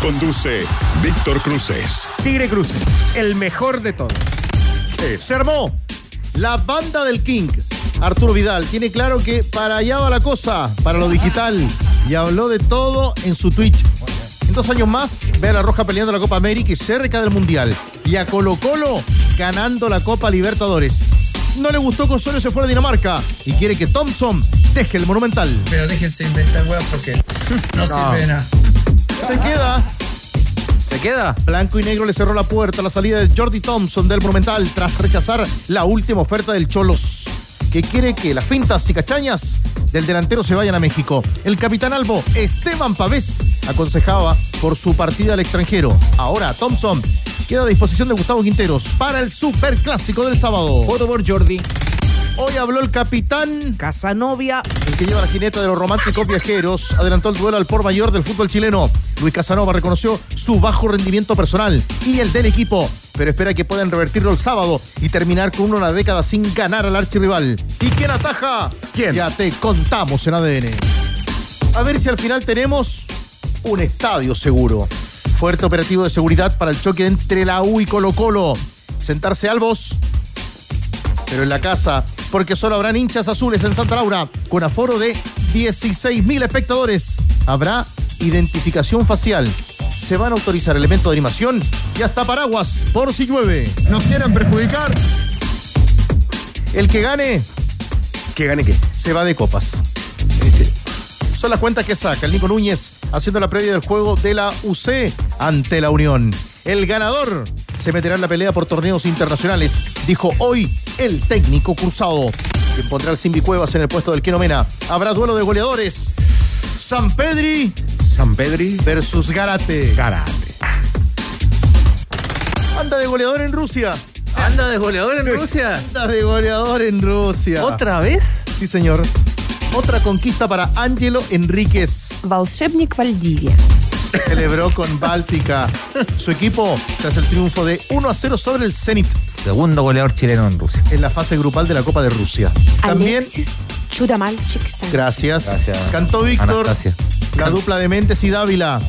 Conduce Víctor Cruces. Tigre Cruces, el mejor de todos. Se armó la banda del King. Arturo Vidal tiene claro que para allá va la cosa, para lo digital. Y habló de todo en su Twitch. En dos años más, ve a la Roja peleando la Copa América y cerca del Mundial. Y a Colo Colo ganando la Copa Libertadores. No le gustó que Osorio se fuera a Dinamarca y quiere que Thompson deje el Monumental. Pero déjense inventar weas porque no, sirve de nada. Se queda ¿Se queda? Blanco y negro le cerró la puerta a la salida de Jordi Thompson del Monumental tras rechazar la última oferta del Cholos, que quiere que las fintas y cachañas del delantero se vayan a México. El capitán Albo, Esteban Pavés, aconsejaba por su partida al extranjero. Ahora Thompson queda a disposición de Gustavo Quinteros para el superclásico del sábado. Foto por Jordi. Hoy habló el capitán Casanovia. el que lleva la jineta de los románticos viajeros, adelantó el duelo al por mayor del fútbol chileno. Luis Casanova reconoció su bajo rendimiento personal y el del equipo, pero espera que puedan revertirlo el sábado y terminar con una década sin ganar al archirrival. ¿Y quién ataja? ¿Quién? Ya te contamos en ADN. A ver si al final tenemos un estadio seguro. Fuerte operativo de seguridad para el choque entre la U y Colo Colo. Sentarse albos, pero en la casa, porque solo habrán hinchas azules en Santa Laura, con aforo de 16.000 espectadores. Habrá identificación facial. Se van a autorizar elementos de animación y hasta paraguas por si llueve. No quieran perjudicar. El que gane ¿Que gane qué? se va de copas. Son las cuentas que saca el Nico Núñez haciendo la previa del juego de la UC ante la Unión. El ganador se meterá en la pelea por torneos internacionales, dijo hoy el técnico cruzado. Quien pondrá al Simbi Cuevas en el puesto del Keno Mena. Habrá duelo de goleadores. San Pedri San Pedri. versus Garate. Karate. Anda de goleador en Rusia. ¿Anda de goleador en Rusia? Anda de goleador en Rusia. ¿Otra vez? Sí, señor. Otra conquista para Ángelo Enríquez. Волшебник Valdivia. celebró con Báltica su equipo tras el triunfo de 1 a 0 sobre el Zenit. Segundo goleador chileno en Rusia. En la fase grupal de la Copa de Rusia. También. Gracias. Gracias. Cantó Víctor. Anastasia. La de Mentes y Dávila,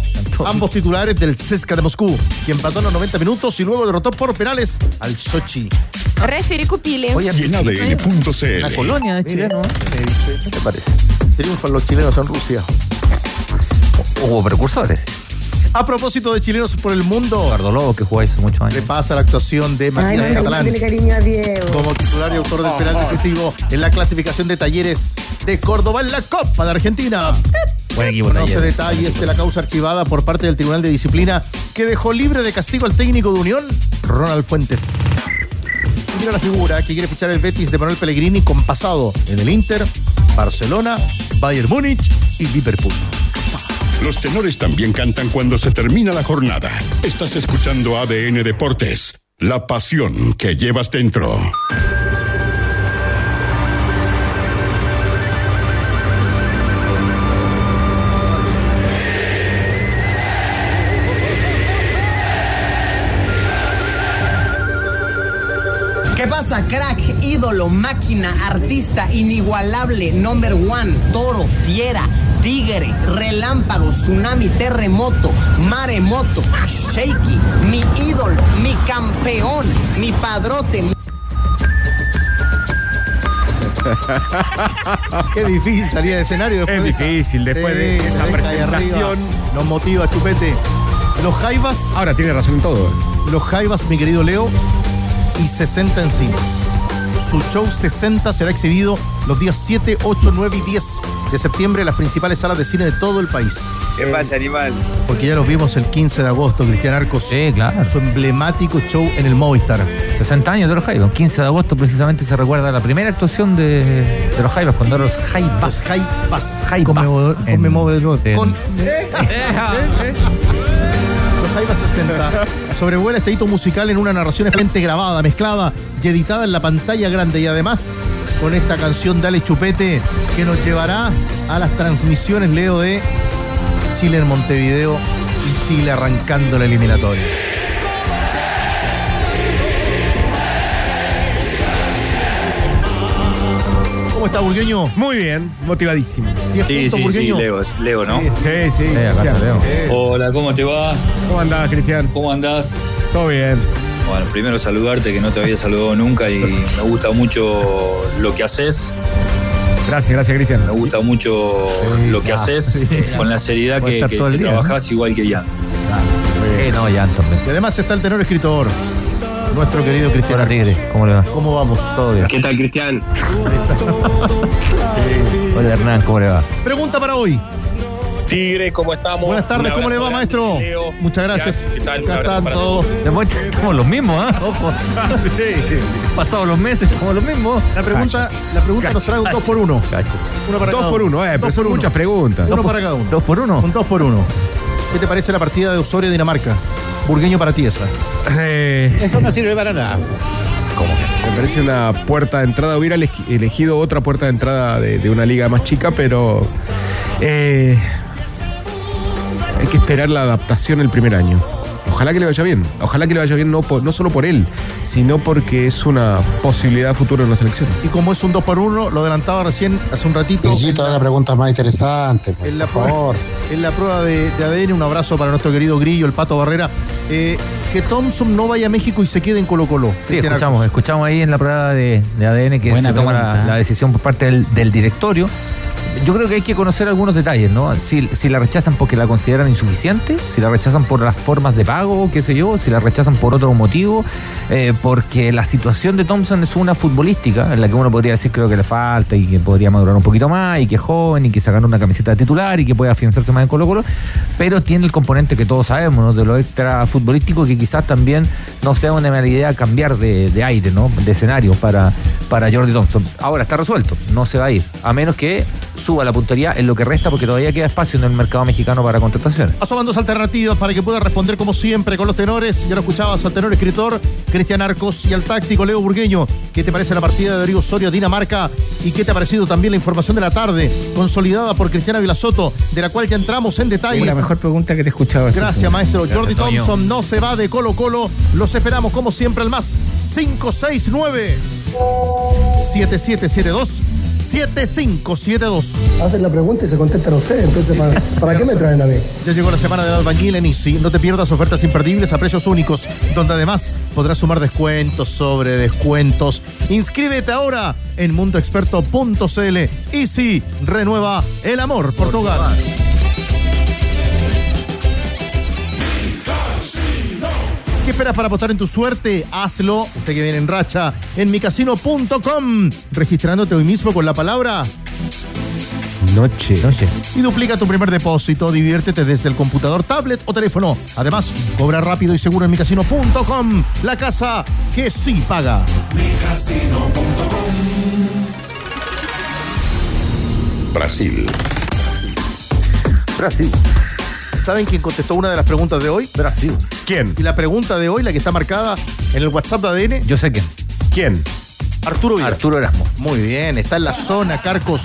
ambos titulares del CESCA de Moscú, quien pasó los 90 minutos y luego derrotó por penales al Sochi. Referi Cupile. Y en La colonia de chileno. ¿Qué te parece? Triunfan los chilenos en Rusia. Hubo precursores. A propósito de chilenos por el mundo, Eduardo Lobo, que jugó hace muchos años. repasa la actuación de Matías Catalán. cariño a Diego. como titular y autor del penal decisivo en la clasificación de talleres de Córdoba en la Copa de Argentina. Buen equipo Conoce Taller. detalles de la causa archivada por parte del Tribunal de Disciplina que dejó libre de castigo al técnico de Unión, Ronald Fuentes. Y mira la figura que quiere fichar el Betis de Manuel Pellegrini con pasado en el Inter, Barcelona, Bayern Múnich y Liverpool. Los tenores también cantan cuando se termina la jornada. Estás escuchando ADN Deportes. La pasión que llevas dentro. ¿Qué pasa, crack, ídolo, máquina, artista, inigualable, number one, toro, fiera, tigre, relámpago, tsunami, terremoto, maremoto, shaky, mi ídolo, mi campeón, mi padrote, mi Qué difícil salir de escenario después Es de esta- difícil, después Sí, de esa presentación. Nos motiva, chupete. Los Jaivas Ahora tiene razón en todo. Los Jaivas, mi querido Leo, y 60 en cines. Su show 60 será exhibido los días 7, 8, 9 y 10 de septiembre en las principales salas de cine de todo el país. ¿Qué pasa, animal? Porque ya los vimos el 15 de agosto, Cristian Arcos. Sí, claro. Su emblemático show en el Movistar. 60 años de los Jaivas. 15 de agosto precisamente se recuerda la primera actuación de, de los Jaivas, cuando eran los Los Jaivas. Jaivas. Jaivas. Conmemo- En- conmemoro- en- Con, Jaiba 60 sobrevuela este hito musical en una narración excelente grabada, mezclada y editada en la pantalla grande y además con esta canción Dale Chupete que nos llevará a las transmisiones, Leo, de Chile en Montevideo y Chile arrancando la eliminatoria. Está, Burgueño? Muy bien, motivadísimo. 10 Sí, puntos, sí, sí, Burgueño. Leo, es Leo, ¿no? Sí, sí. Eh, acá. Sí. Hola, ¿cómo te va? ¿Cómo andás, Cristian? ¿Cómo andás? Todo bien. Bueno, primero saludarte, que no te había saludado nunca y me gusta mucho lo que haces, Gracias, gracias, Cristian. me gusta mucho Sí, lo que haces, sí. con la seriedad que, que- día, trabajás igual que Jan. Eh, no, ya también. Y además está el tenor escritor, nuestro querido Cristian. Hola, Tigre. ¿Cómo le va? ¿Cómo vamos? Todo bien. ¿Qué tal, Cristian? Hola, Hernán. ¿Cómo le va? Pregunta para hoy. Tigre, ¿cómo estamos? Buenas tardes, ¿cómo le va, maestro? Leo. Muchas gracias. ¿Qué tal? Un Acá abrazo están para todos. Estamos los mismos, ¿ah? Ojo. Pasados los meses, estamos los mismos. La pregunta, la pregunta nos trae un 2 por 1 Cacho. Uno para Dos cada por uno, eh, pero Dos son por uno. muchas preguntas. Uno para cada uno. ¿Dos por uno? Un 2 por 1 ¿Qué te parece la partida de Osorio Dinamarca? Burgueño para ti esa. Eh, Eso no sirve para nada. me parece una puerta de entrada. Hubiera elegi- elegido otra puerta de entrada de, de una liga más chica, pero eh, hay que esperar la adaptación el primer año. Ojalá que le vaya bien. Ojalá que le vaya bien no, por- no solo por él, sino porque es una posibilidad futura en la selección. Y como es un 2 por 1 lo adelantaba recién hace un ratito. Necesito haga preguntas más interesantes, pues, En la, por prueba, favor. en la prueba de, de ADN, un abrazo para nuestro querido Grillo, el Pato Barrera. Eh, que Thompson no vaya a México y se quede en Colo Colo. Sí, escuchamos, escuchamos ahí en la prueba de, de ADN que Buena se toma la, decisión por parte del, del directorio. Yo creo que hay que conocer algunos detalles, ¿no? Si, si la rechazan porque la consideran insuficiente, si la rechazan por las formas de pago, qué sé yo, si la rechazan por otro motivo, eh, porque la situación de Thompson es una futbolística, en la que uno podría decir creo que le falta y que podría madurar un poquito más, y que es joven, y que se una camiseta de titular, y que puede afianzarse más en Colo Colo, pero tiene el componente que todos sabemos, ¿no? De lo extra futbolístico, que quizás también no sea una mala idea cambiar de, de aire, ¿no? De escenario para, para Jordi Thompson. Ahora está resuelto, no se va a ir, a menos que suba la puntería en lo que resta, porque todavía queda espacio en el mercado mexicano para contrataciones. Asoman dos alternativas para que pueda responder como siempre con los tenores. Ya lo escuchabas al tenor escritor Cristian Arcos y al táctico Leo Burgueño. ¿Qué te parece la partida de Rodrigo Osorio Dinamarca? ¿Y qué te ha parecido también la información de la tarde, consolidada por Cristiana Vilasoto, de la cual ya entramos en Es detalles? la mejor pregunta que te he escuchado. este Gracias, maestro. Jordi. Thompson no se va de Colo Colo. Los esperamos como siempre al más 569 7772 7572. Hacen la pregunta y se contestan ustedes, entonces ¿para, ¿para qué me traen a mí? Ya llegó la semana del albañil en Easy. No te pierdas ofertas imperdibles a precios únicos, donde además podrás sumar descuentos sobre descuentos. Inscríbete ahora en mundoexperto.cl. Easy renueva el amor por tu hogar. ¿Qué esperas para apostar en tu suerte? Hazlo, usted que viene en racha, en micasino.com, registrándote hoy mismo con la palabra Noche. Noche. y duplica tu primer depósito. Diviértete desde el computador, tablet o teléfono. Además, cobra rápido y seguro en micasino.com. La casa que sí paga. Brasil. Brasil. ¿Saben quién contestó una de las preguntas de hoy? Brasil. ¿Quién? Y la pregunta de hoy, la que está marcada en el WhatsApp de ADN, Yo sé quién. ¿Quién? Arturo Vidal. Arturo Erasmo. Muy bien, está en la zona, Carcos.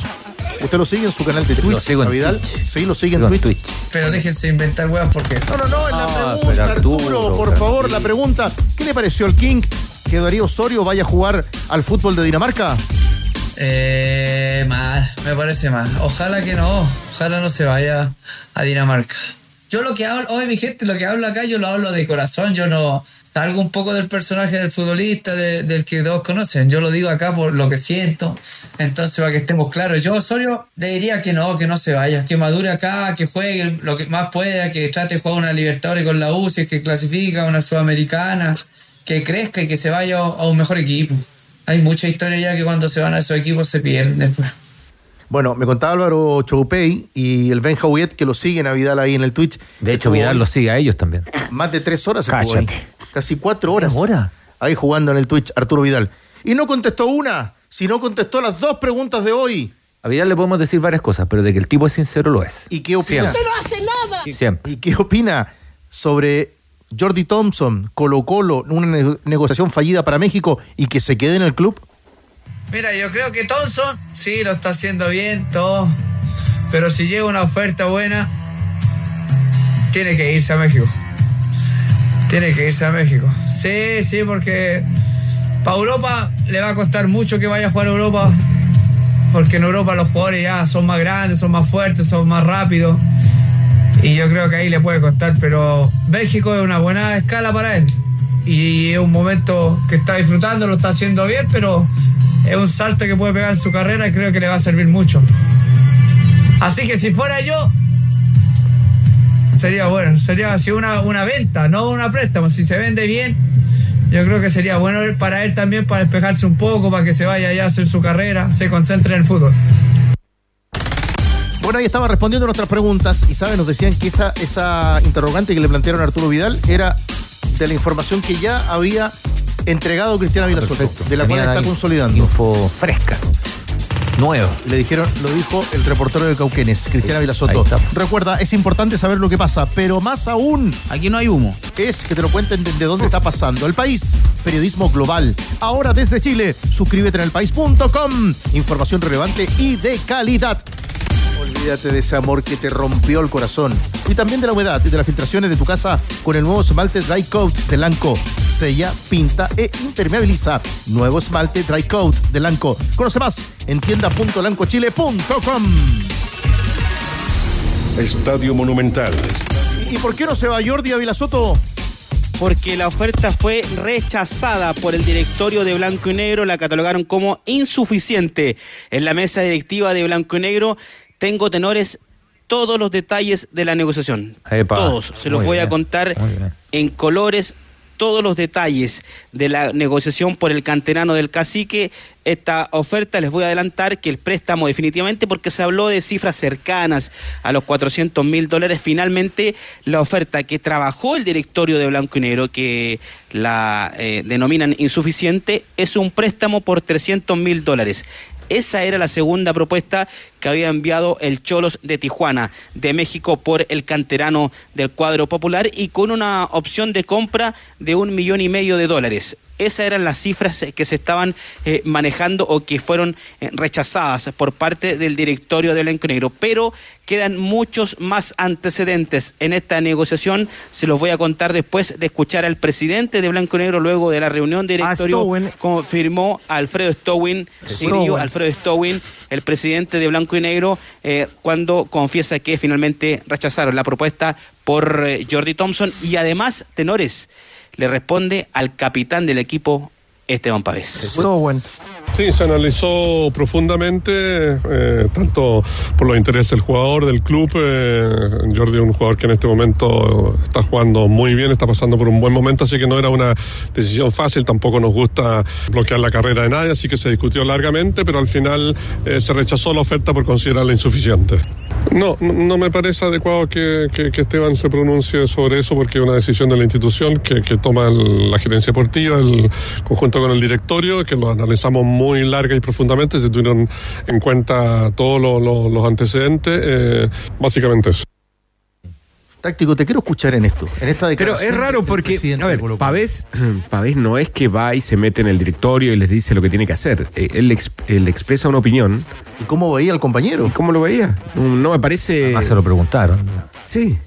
¿Usted lo sigue en su canal de Twitch? Lo sigo en Vidal? Twitch. Sí, lo sigue en Twitch. Twitch. Pero déjense inventar weas porque. No, no, no, en la Ah, pregunta, Arturo, Arturo, por favor, la pregunta. ¿Qué le pareció al King que Darío Osorio vaya a jugar al fútbol de Dinamarca? Eh, mal, me parece mal. Ojalá que no, ojalá no se vaya a Dinamarca. Yo lo que hablo, hoy mi gente, lo que hablo acá, yo lo hablo de corazón, yo no salgo un poco del personaje del futbolista, de- del que todos conocen. Yo lo digo acá por lo que siento. Entonces, para que estemos claros, yo Osorio le diría que no, que no se vaya, que madure acá, que juegue lo que más pueda, que trate de jugar una Libertadores con la U, si es que clasifica, una Sudamericana, que crezca y que se vaya a un mejor equipo. Hay mucha historia ya que cuando se van a esos equipos se pierden después. Bueno, me contaba Álvaro Choupey y el Ben Jauet que lo siguen a Vidal ahí en el Twitch. De hecho, Vidal hoy lo sigue a ellos también. Más de tres horas estuvo ahí. Cállate. Casi cuatro horas. ¿Una hora? Ahí jugando en el Twitch, Arturo Vidal. Y no contestó una, sino contestó las dos preguntas de hoy. A Vidal le podemos decir varias cosas, pero de que el tipo es sincero lo es. ¿Y qué opina? Siempre. no hace nada! Siempre. ¿Y qué opina sobre Jordi Thompson, Colo Colo, una ne- negociación fallida para México y que se quede en el club? Mira, yo creo que Thompson sí lo está haciendo bien, todo. Pero si llega una oferta buena, tiene que irse a México. Tiene que irse a México. Sí, sí, porque para Europa le va a costar mucho que vaya a jugar a Europa. Porque en Europa los jugadores ya son más grandes, son más fuertes, son más rápidos. Y yo creo que ahí le puede costar. Pero México es una buena escala para él. Y es un momento que está disfrutando, lo está haciendo bien, pero es un salto que puede pegar en su carrera y creo que le va a servir mucho. Así que si fuera yo, sería bueno, sería así una, una venta, no una préstamo. Si se vende bien, yo creo que sería bueno para él también, para despejarse un poco, para que se vaya allá a hacer su carrera, se concentre en el fútbol. Bueno, ahí estaba respondiendo nuestras preguntas y, ¿saben? Nos decían que esa, esa interrogante que le plantearon a Arturo Vidal era de la información que ya había entregado Cristiana Vilasoto, de la cual está consolidando. Info fresca, nueva. Le dijeron, lo dijo el reportero de Cauquenes, Cristiana Vilasoto. Recuerda, es importante saber lo que pasa, pero más aún Aquí no hay humo. es que te lo cuenten desde dónde está pasando. El país, periodismo global. Ahora desde Chile, suscríbete en elpaís.com. Información relevante y de calidad. Olvídate de ese amor que te rompió el corazón. Y también de la humedad y de las filtraciones de tu casa con el nuevo esmalte Dry Coat de Lanco. Sella, pinta e impermeabiliza. Nuevo esmalte Dry Coat de Lanco. Conoce más en tienda.lancochile.com. Estadio Monumental. ¿Y por qué no se va Jordi a Vilasoto? Porque la oferta fue rechazada por el directorio de Blanco y Negro, la catalogaron como insuficiente. En la mesa directiva de Blanco y Negro tengo tenores todos los detalles de la negociación. Epa, todos. Se los voy a contar en colores todos los detalles de la negociación por el canterano del cacique. Esta oferta les voy a adelantar que el préstamo definitivamente, porque se habló de cifras cercanas a los 400 mil dólares, finalmente la oferta que trabajó el directorio de Blanco y Negro, que la eh, denominan insuficiente, es un préstamo por 300 mil dólares. Esa era la segunda propuesta que había enviado el Cholos de Tijuana, de México, por el canterano del cuadro popular y con una opción de compra de un millón y medio de dólares. Esas eran las cifras que se estaban eh, manejando o que fueron eh, rechazadas por parte del directorio de Blanco Negro. Pero quedan muchos más antecedentes en esta negociación. Se los voy a contar después de escuchar al presidente de Blanco Negro luego de la reunión de directorio. Stowin. confirmó Alfredo Stowin, Cirillo, Alfredo Stowin, el presidente de Blanco y Negro, eh, cuando confiesa que finalmente rechazaron la propuesta por eh, Jordi Thompson y además, tenores, le responde al capitán del equipo, Esteban Pavés. Sí, se analizó profundamente, eh, tanto por los intereses del jugador, del club. eh, Jordi es un jugador que en este momento está jugando muy bien, está pasando por un buen momento, así que no era una decisión fácil. Tampoco nos gusta bloquear la carrera de nadie, así que se discutió largamente, pero al final eh, se rechazó la oferta por considerarla insuficiente. No, no, me parece adecuado que, que- Esteban se pronuncie sobre eso porque es una decisión de la institución que, toma la gerencia deportiva, el conjunto con el directorio, que lo analizamos muy larga y profundamente, se tuvieron en cuenta todos lo- lo- los antecedentes, eh, básicamente eso. Táctico, te quiero escuchar en esto, en esta Pero declaración. es raro porque, a ver. Pavés, Pavés no es que va y se mete en el directorio y les dice lo que tiene que hacer. Eh, Él, ex- él expresa una opinión. ¿Y cómo veía al compañero? ¿Cómo lo veía? No, no me parece. Además se lo preguntaron. Sí.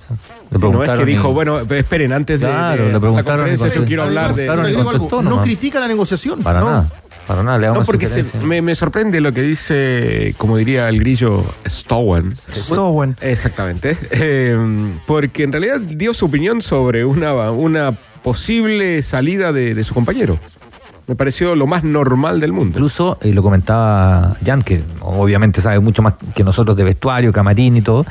Le no es que dijo, y- bueno, esperen, antes de, Claro, de le la preguntaron conferencia y yo quiero hablar de... y no nomás. critica la negociación. Para no. nada. Para nada, le No, porque se- me, me sorprende lo que dice, como diría el grillo, Stowen. Stowen. Exactamente. Eh, porque en realidad dio su opinión sobre una, una posible salida de, de su compañero. Me pareció lo más normal del mundo. Incluso, y lo comentaba Jan, que obviamente sabe mucho más que nosotros de vestuario, camarín y todo,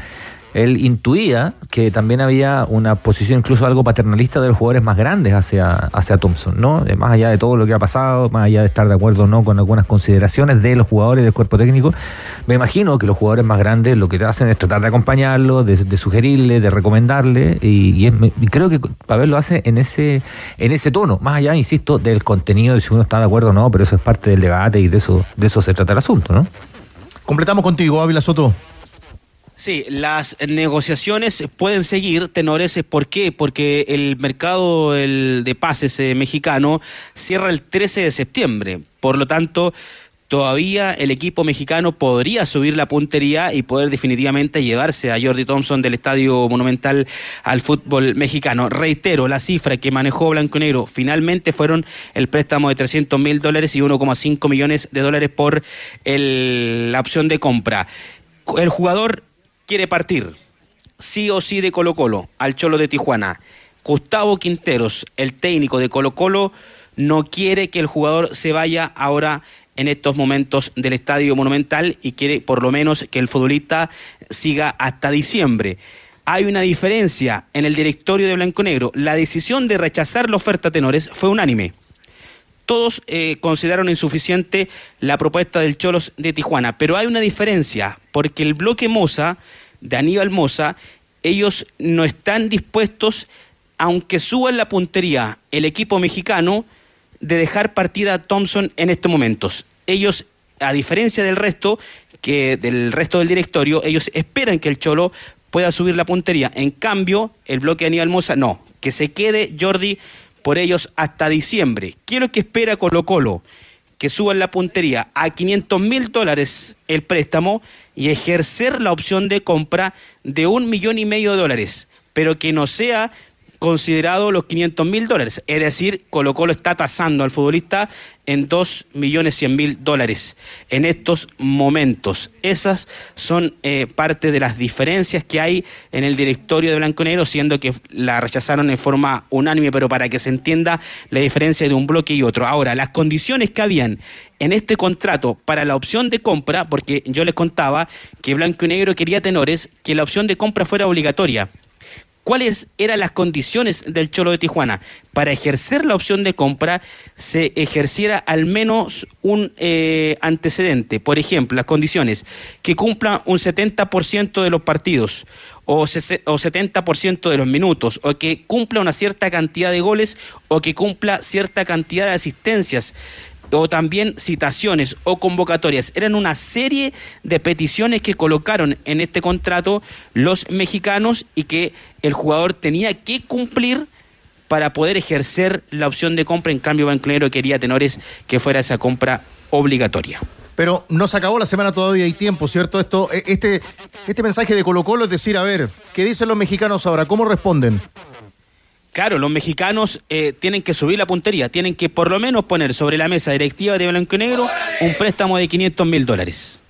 él intuía que también había una posición incluso algo paternalista de los jugadores más grandes hacia, hacia Thompson, ¿no? Eh, Más allá de todo lo que ha pasado, más allá de estar de acuerdo o no con algunas consideraciones de los jugadores del cuerpo técnico, me imagino que los jugadores más grandes lo que hacen es tratar de acompañarlo, de, de sugerirle, de recomendarle, y, es- creo que Pavel lo hace en ese, en ese tono, más allá, insisto, del contenido, de si uno está de acuerdo o no, pero eso es parte del debate y de eso, de eso se trata el asunto, ¿no? Completamos contigo, Ávila Soto. Sí, las negociaciones pueden seguir, tenores. ¿Por qué? Porque el mercado de pases eh, mexicano cierra el 13 de septiembre. Por lo tanto, todavía el equipo mexicano podría subir la puntería y poder definitivamente llevarse a Jordi Thompson del Estadio Monumental al fútbol mexicano. Reitero, la cifra que manejó Blanco Negro finalmente fueron el préstamo de 300 mil dólares y 1,5 millones de dólares por la opción de compra. El jugador quiere partir, sí o sí de Colo Colo, al Cholo de Tijuana. Gustavo Quinteros, el técnico de Colo Colo, no quiere que el jugador se vaya ahora en estos momentos del Estadio Monumental y quiere por lo menos que el futbolista siga hasta diciembre. Hay una diferencia en el directorio de Blanco Negro. La decisión de rechazar la oferta Tenores fue unánime. Todos eh, consideraron insuficiente la propuesta del Cholos de Tijuana, pero hay una diferencia, porque el bloque Moza, de Aníbal Moza, ellos no están dispuestos, aunque suban la puntería el equipo mexicano, de dejar partir a Thompson en estos momentos. Ellos, a diferencia del resto, que del resto del directorio, ellos esperan que el Cholo pueda subir la puntería. En cambio, el bloque de Aníbal Moza, no, que se quede Jordi por ellos hasta diciembre. ¿Qué es lo que espera Colo Colo? Que suban la puntería a 500 mil dólares el préstamo y ejercer la opción de compra de un millón y medio de dólares, pero que no sea considerado los 500 mil dólares. Es decir, Colo Colo está tasando al futbolista en 2 millones 100 mil dólares en estos momentos. Esas son eh, parte de las diferencias que hay en el directorio de Blanco Negro, siendo que la rechazaron en forma unánime, pero para que se entienda la diferencia de un bloque y otro. Ahora, las condiciones que habían en este contrato para la opción de compra, porque yo les contaba que Blanco y Negro quería tenores, que la opción de compra fuera obligatoria cuáles eran las condiciones del Cholo de Tijuana. Para ejercer la opción de compra se ejerciera al menos un eh, antecedente. Por ejemplo, las condiciones que cumpla un 70% de los partidos o, o 70% de los minutos, o que cumpla una cierta cantidad de goles o que cumpla cierta cantidad de asistencias o también citaciones o convocatorias. Eran una serie de peticiones que colocaron en este contrato los mexicanos y que el jugador tenía que cumplir para poder ejercer la opción de compra. En cambio, Banclero quería tenores que fuera esa compra obligatoria. Pero no se acabó la semana todavía, hay tiempo, ¿cierto? Esto, e, este, este mensaje de Colo Colo es decir, a ver, ¿qué dicen los mexicanos ahora? ¿Cómo responden? Claro, los mexicanos eh, tienen que subir la puntería, tienen que por lo menos poner sobre la mesa directiva de Blanco y Negro un préstamo de 500 mil dólares.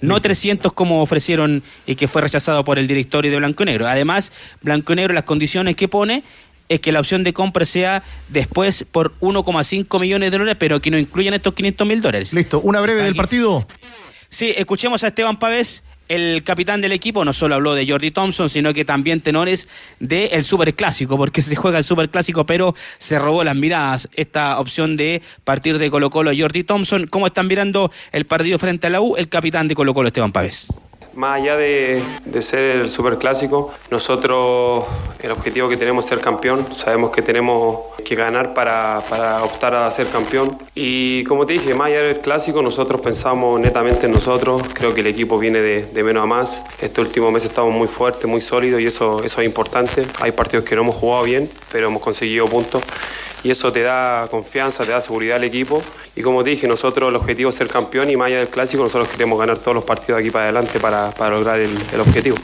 No 300 como ofrecieron y que fue rechazado por el directorio de Blanco y Negro. Además, Blanco y Negro las condiciones que pone es que la opción de compra sea después por 1,5 millones de dólares, pero que no incluyan estos 500 mil dólares. Listo, una breve del partido. Sí, escuchemos a Esteban Pavés el capitán del equipo no solo habló de Jordi Thompson, sino que también tenores del el Superclásico, porque se juega el Superclásico, pero se robó las miradas esta opción de partir de Colo Colo a Jordi Thompson. ¿Cómo están mirando el partido frente a la U? El capitán de Colo Colo, Esteban Pávez. Más allá de, ser el superclásico, nosotros el objetivo que tenemos es ser campeón. Sabemos que tenemos que ganar para, para, optar a ser campeón. Y como te dije, más allá del clásico, nosotros pensamos netamente en nosotros. Creo que el equipo viene de, de menos a más. Este último mes estamos muy fuertes, muy sólidos y eso, eso es importante. Hay partidos que no hemos jugado bien, pero hemos conseguido puntos y eso te da confianza, te da seguridad al equipo. Y como te dije, nosotros el objetivo es ser campeón y más allá del clásico, nosotros queremos ganar todos los partidos de aquí para adelante para, lograr el, el objetivo.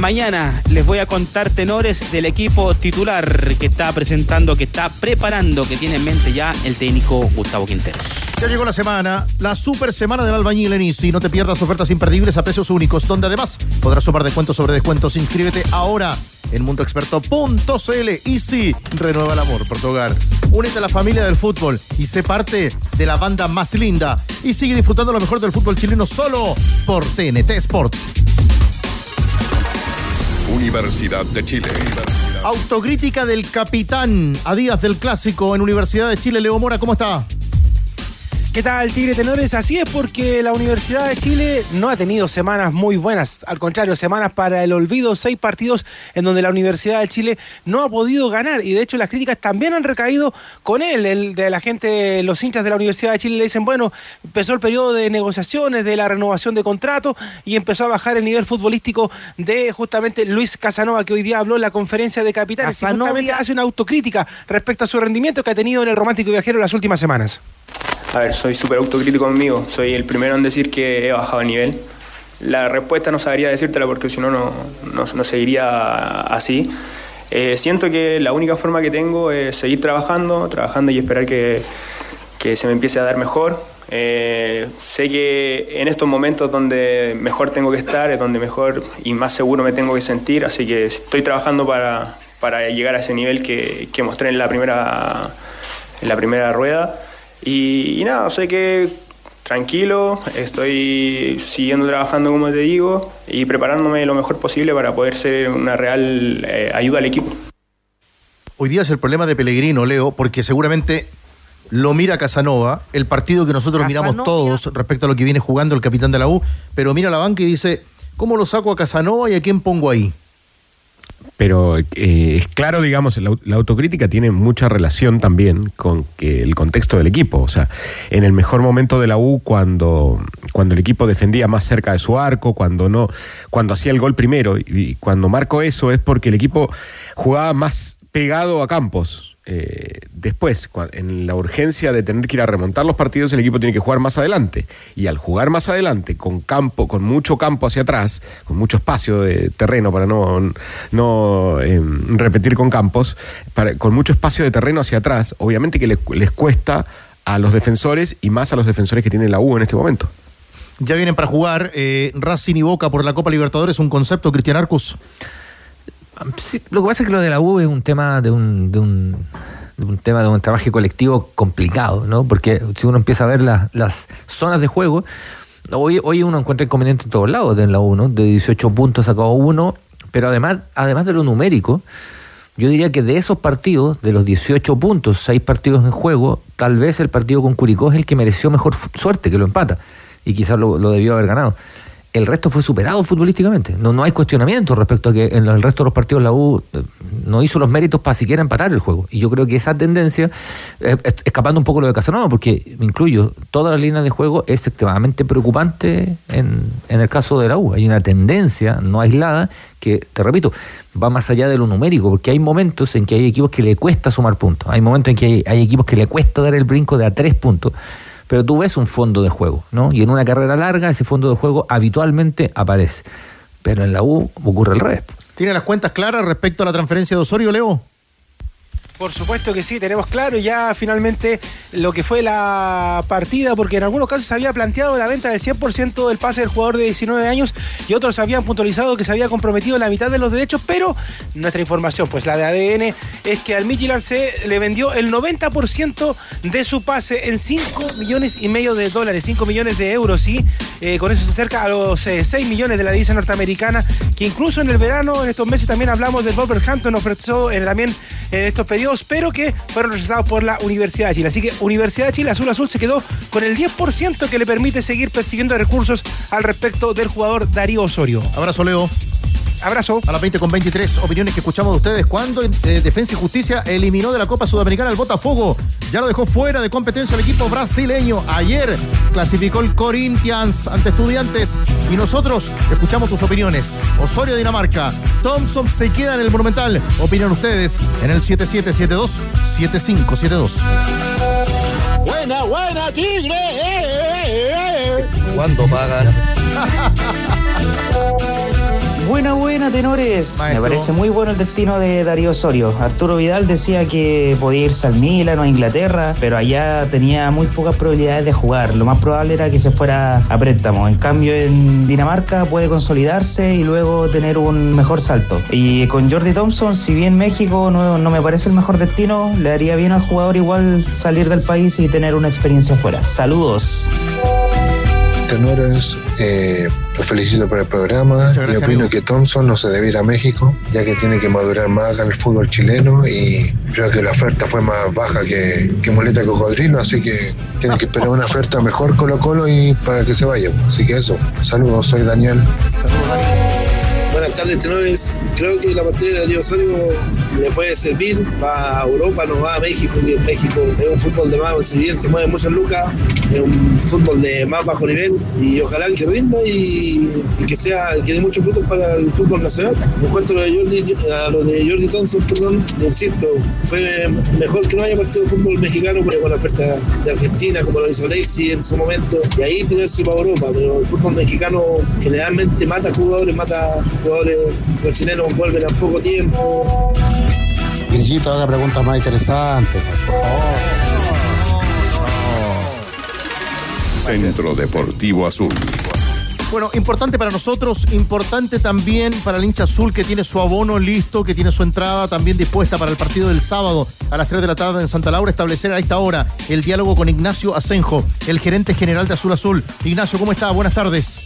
Mañana les voy a contar tenores del equipo titular que está presentando, que está preparando, que tiene en mente ya el técnico Gustavo Quinteros. Ya llegó la semana, la super semana del albañil en Easy. No te pierdas ofertas imperdibles a precios únicos, donde además podrás sumar descuentos sobre descuentos. Inscríbete ahora en mundoexperto.cl. Easy, renueva el amor por tu hogar. Únete a la familia del fútbol y sé parte de la banda más linda. Y sigue disfrutando lo mejor del fútbol chileno solo por TNT Sports. Universidad de Chile. Autocrítica del capitán a días del clásico en Universidad de Chile. Leo Mora, ¿cómo está? ¿Qué tal, Tigre Tenores? Así es porque la Universidad de Chile no ha tenido semanas muy buenas. Al contrario, semanas para el olvido, seis partidos en donde la Universidad de Chile no ha podido ganar. Y de hecho las críticas también han recaído con él. El de la gente, los hinchas de la Universidad de Chile le dicen, bueno, empezó el periodo de negociaciones, de la renovación de contrato y empezó a bajar el nivel futbolístico de justamente Luis Casanova, que hoy día habló en la conferencia de capitanes y justamente hace una autocrítica respecto a su rendimiento que ha tenido en el Romántico Viajero las últimas semanas. A ver, soy súper autocrítico conmigo. Soy el primero en decir que he bajado el nivel. La respuesta no sabría decírtela porque si no, no, seguiría así. Eh, siento que la única forma que tengo es seguir trabajando, trabajando y esperar que, se me empiece a dar mejor. Eh, sé que en estos momentos donde mejor tengo que estar es donde mejor y más seguro me tengo que sentir, así que estoy trabajando para, para llegar a ese nivel que, que mostré en la primera, en la primera rueda. Y, nada, sé que tranquilo, estoy siguiendo trabajando como te digo y preparándome lo mejor posible para poder ser una real eh, ayuda al equipo. Hoy día es el problema de Pellegrino, Leo, porque seguramente lo mira Casanova, el partido que nosotros miramos todos respecto a lo que viene jugando el capitán de la U, pero mira la banca y dice, ¿cómo lo saco a Casanova y a quién pongo ahí? Pero eh, es claro, digamos, la, autocrítica tiene mucha relación también con que el contexto del equipo. O sea, en el mejor momento de la U, cuando, cuando el equipo defendía más cerca de su arco, cuando no, cuando hacía el gol primero, y cuando marco eso es porque el equipo jugaba más pegado a Campos. Eh, después, en la urgencia de tener que ir a remontar los partidos, el equipo tiene que jugar más adelante. Y al jugar más adelante, con campo, con mucho campo hacia atrás, con mucho espacio de terreno para no, no em, repetir con campos, con mucho espacio de terreno hacia atrás, obviamente que les, cuesta a los defensores y más a los defensores que tiene la U en este momento. Ya vienen para jugar eh, Racing y Boca por la Copa Libertadores, un concepto, Cristian Arcus lo que pasa es que lo de la U es un tema de un, de un, tema de un trabajo colectivo complicado, ¿no? Porque si uno empieza a ver las zonas de juego, hoy, hoy uno encuentra inconvenientes en todos lados de la U, ¿no? De 18 puntos sacado uno, pero además, además de lo numérico, yo diría que de esos partidos, de los 18 puntos, 6 partidos en juego, tal vez el partido con Curicó es el que mereció mejor suerte, que lo empata, y quizás lo, lo debió haber ganado el resto fue superado futbolísticamente. No, no hay cuestionamiento respecto a que en el resto de los partidos la U eh, no hizo los méritos para siquiera empatar el juego. Y yo creo que esa tendencia, eh, escapando un poco lo de Casanova, porque me incluyo, todas las líneas de juego es extremadamente preocupante en, en el caso de la U. Hay una tendencia no aislada que, te repito, va más allá de lo numérico, porque hay momentos en que hay equipos que le cuesta sumar puntos, hay momentos en que hay, hay equipos que le cuesta dar el brinco de a tres puntos pero tú ves un fondo de juego, ¿no? Y en una carrera larga ese fondo de juego habitualmente aparece. Pero en la U ocurre el revés. ¿Tiene las cuentas claras respecto a la transferencia de Osorio, Leo? Por supuesto que sí, tenemos claro ya finalmente lo que fue la partida, porque en algunos casos se había planteado la venta del 100% del pase del jugador de 19 años y otros habían puntualizado que se había comprometido la mitad de los derechos, pero nuestra información, pues la de ADN, es que al Midtjylland se le vendió el 90% de su pase en 5 millones y medio de dólares, 5 millones de euros, y eh, con eso se acerca a los 6 eh, millones de la divisa norteamericana, que incluso en el verano, en estos meses también hablamos del Wolverhampton, ofreció eh, también en estos periodos pero que fueron rechazados por la Universidad de Chile. Así que Universidad de Chile Azul Azul se quedó con el 10% que le permite seguir persiguiendo recursos al respecto del jugador Darío Osorio. Abrazo, Leo. Abrazo. A las 20 con 23 opiniones que escuchamos de ustedes. Cuando eh, Defensa y Justicia eliminó de la Copa Sudamericana el Botafogo, ya lo dejó fuera de competencia el equipo brasileño. Ayer clasificó el Corinthians ante Estudiantes y nosotros escuchamos tus opiniones. Osorio Dinamarca, Thompson se queda en el Monumental. Opinan ustedes en el 7772-7572. Buena, buena, Tigre. ¿Cuándo pagan? Buena, buena, tenores. Me parece muy bueno el destino de Darío Osorio. Arturo Vidal decía que podía irse al Milan o a Inglaterra, pero allá tenía muy pocas probabilidades de jugar. Lo más probable era que se fuera a préstamo. En cambio, en Dinamarca puede consolidarse y luego tener un mejor salto. Y con Jordi Thompson, si bien México no, no me parece el mejor destino, le haría bien al jugador igual salir del país y tener una experiencia afuera. Saludos. Tenores. Eh, los felicito por el programa. y opino que Thompson no se debe ir a México, ya que tiene que madurar más en el fútbol chileno y creo que la oferta fue más baja que, que Moleta Cocodrilo, así que tiene que esperar una oferta mejor Colo Colo y para que se vaya. Así que eso. Saludos, soy Daniel. Buenas tardes, tenores. Creo que la partida de Darío Osorio le puede servir. Va a Europa, no va a México, y en México es un fútbol de más, si bien se mueve mucho lucas, es un fútbol de más bajo nivel y ojalá que rinda y, que sea que dé mucho fútbol para el fútbol nacional. En cuanto a de Jordi, a lo de Jordi Thompson, perdón, insisto, fue mejor que no haya partido de fútbol mexicano porque con la oferta de Argentina, como lo hizo Alexi en su momento, y ahí tenerse para Europa, pero el fútbol mexicano generalmente mata jugadores, mata jugadores, los chilenos vuelven a poco tiempo. Virgito, haga preguntas más interesantes, por favor. Centro Deportivo Azul. Bueno, importante para nosotros, importante también para el hincha azul que tiene su abono listo, que tiene su entrada también dispuesta para el partido del sábado a las 3 de la tarde en Santa Laura, establecer a esta hora el diálogo con Ignacio Asenjo, el gerente general de Azul Azul. Ignacio, ¿cómo está? Buenas tardes.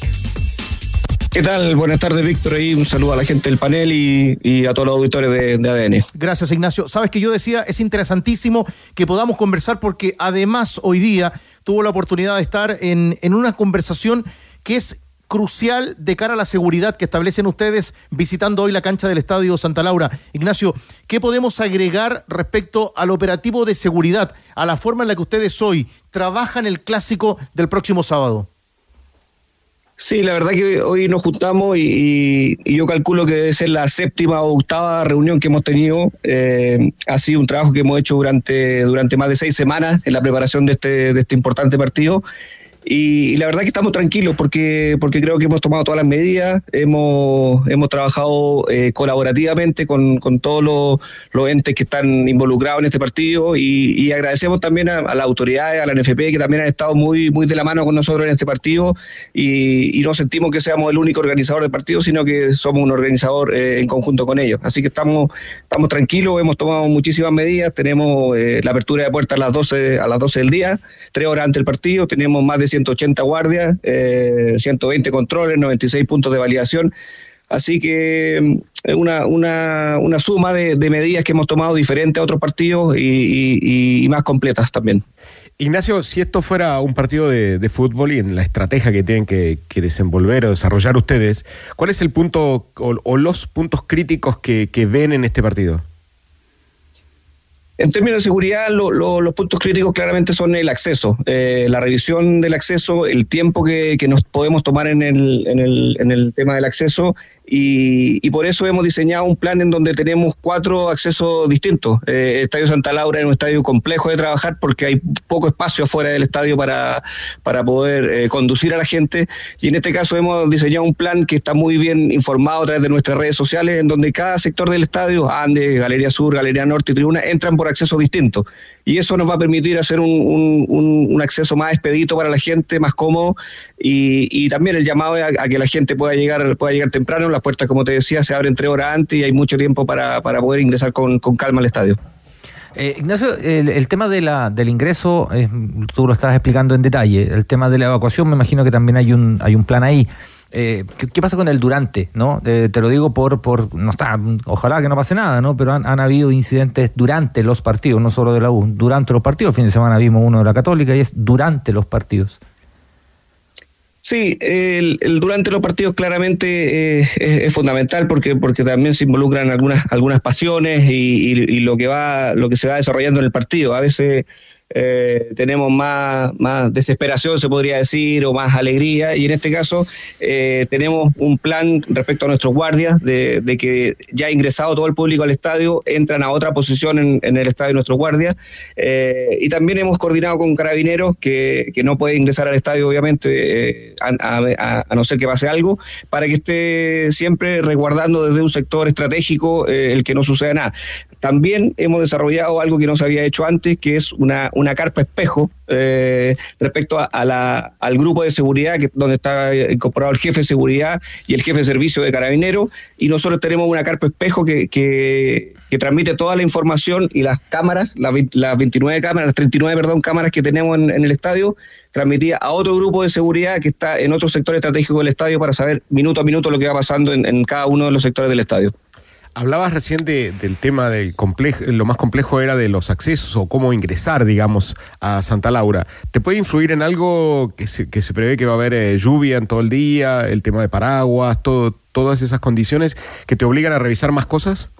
¿Qué tal? Buenas tardes, Víctor. Y un saludo a la gente del panel y, a todos los auditores de, de, ADN. Gracias, Ignacio. Sabes que yo decía, es interesantísimo que podamos conversar porque además hoy día tuvo la oportunidad de estar en, en una conversación que es crucial de cara a la seguridad que establecen ustedes visitando hoy la cancha del Estadio Santa Laura. Ignacio, ¿qué podemos agregar respecto al operativo de seguridad, a la forma en la que ustedes hoy trabajan el clásico del próximo sábado? Sí, la verdad que hoy nos juntamos y, yo calculo que debe ser la séptima o octava reunión que hemos tenido. Eh, ha sido un trabajo que hemos hecho durante, durante más de seis semanas en la preparación de este, de este importante partido. Y, la verdad que estamos tranquilos porque, porque creo que hemos tomado todas las medidas, hemos, hemos trabajado eh, colaborativamente con, con todos los, los, entes que están involucrados en este partido y, agradecemos también a, las autoridades, a la NFP que también han estado muy, muy de la mano con nosotros en este partido y, no sentimos que seamos el único organizador del partido, sino que somos un organizador eh, en conjunto con ellos. Así que estamos, estamos tranquilos, hemos tomado muchísimas medidas, tenemos eh, la apertura de puertas a las 12, a las 12 del día, tres horas antes del partido, tenemos más de 180 guardias, 120 eh, controles, 96 puntos de validación. Así que es mm, una, una, una suma de, medidas que hemos tomado diferentes a otros partidos y, más completas también. Ignacio, si esto fuera un partido de, fútbol y en la estrategia que tienen que, desenvolver o desarrollar ustedes, ¿cuál es el punto o, los puntos críticos que ven en este partido? En términos de seguridad, los puntos críticos claramente son el acceso, eh, la revisión del acceso, el tiempo que, nos podemos tomar en el, el, el tema del acceso y, por eso hemos diseñado un plan en donde tenemos cuatro accesos distintos. Eh, estadio Santa Laura es un estadio complejo de trabajar porque hay poco espacio afuera del estadio para, para poder eh, conducir a la gente y en este caso hemos diseñado un plan que está muy bien informado a través de nuestras redes sociales en donde cada sector del estadio, Andes, Galería Sur, Galería Norte y Tribuna, entran por acceso distinto y eso nos va a permitir hacer un, un, acceso más expedito para la gente, más cómodo y, también el llamado a, a, que la gente pueda llegar, pueda llegar temprano las puertas, como te decía, se abren tres horas antes y hay mucho tiempo para, poder ingresar con, calma al estadio. Eh, Ignacio, el, tema de la, del ingreso, eh, tú lo estabas explicando en detalle. El tema de la evacuación, me imagino que también hay un, hay un plan ahí. Eh, ¿qué, pasa con el durante? ¿no? te lo digo por, por, no está, ojalá que no pase nada, ¿no? Pero han, han, habido incidentes durante los partidos, no solo de la U, durante los partidos. El fin de semana vimos uno de la Católica y es durante los partidos. Sí, el, durante los partidos claramente eh, es, fundamental porque porque también se involucran algunas algunas pasiones y, y, lo que va lo que se va desarrollando en el partido. A veces eh, tenemos más, más desesperación, se podría decir, o más alegría. Y en este caso eh, tenemos un plan respecto a nuestros guardias de, que ya ingresado todo el público al estadio, entran a otra posición en, el estadio nuestros guardias. Eh, y también hemos coordinado con carabineros que, no puede ingresar al estadio, obviamente, a, no ser que pase algo, para que esté siempre resguardando desde un sector estratégico el que no suceda nada. También hemos desarrollado algo que no se había hecho antes, que es una una carpa espejo eh, respecto a, la, al grupo de seguridad que, donde está incorporado el jefe de seguridad y el jefe de servicio de carabineros y nosotros tenemos una carpa espejo que, que, transmite toda la información y las cámaras, las, las 29 cámaras, las 39, perdón, cámaras que tenemos en, el estadio, transmitía a otro grupo de seguridad que está en otro sector estratégico del estadio para saber minuto a minuto lo que va pasando en cada uno de los sectores del estadio. Hablabas recién del tema del complejo, lo más complejo era de los accesos o cómo ingresar, digamos, a Santa Laura. ¿Te puede influir en algo que se, que se prevé que va a haber eh, lluvia en todo el día, el tema de paraguas, todo, todas esas condiciones que te obligan a revisar más cosas?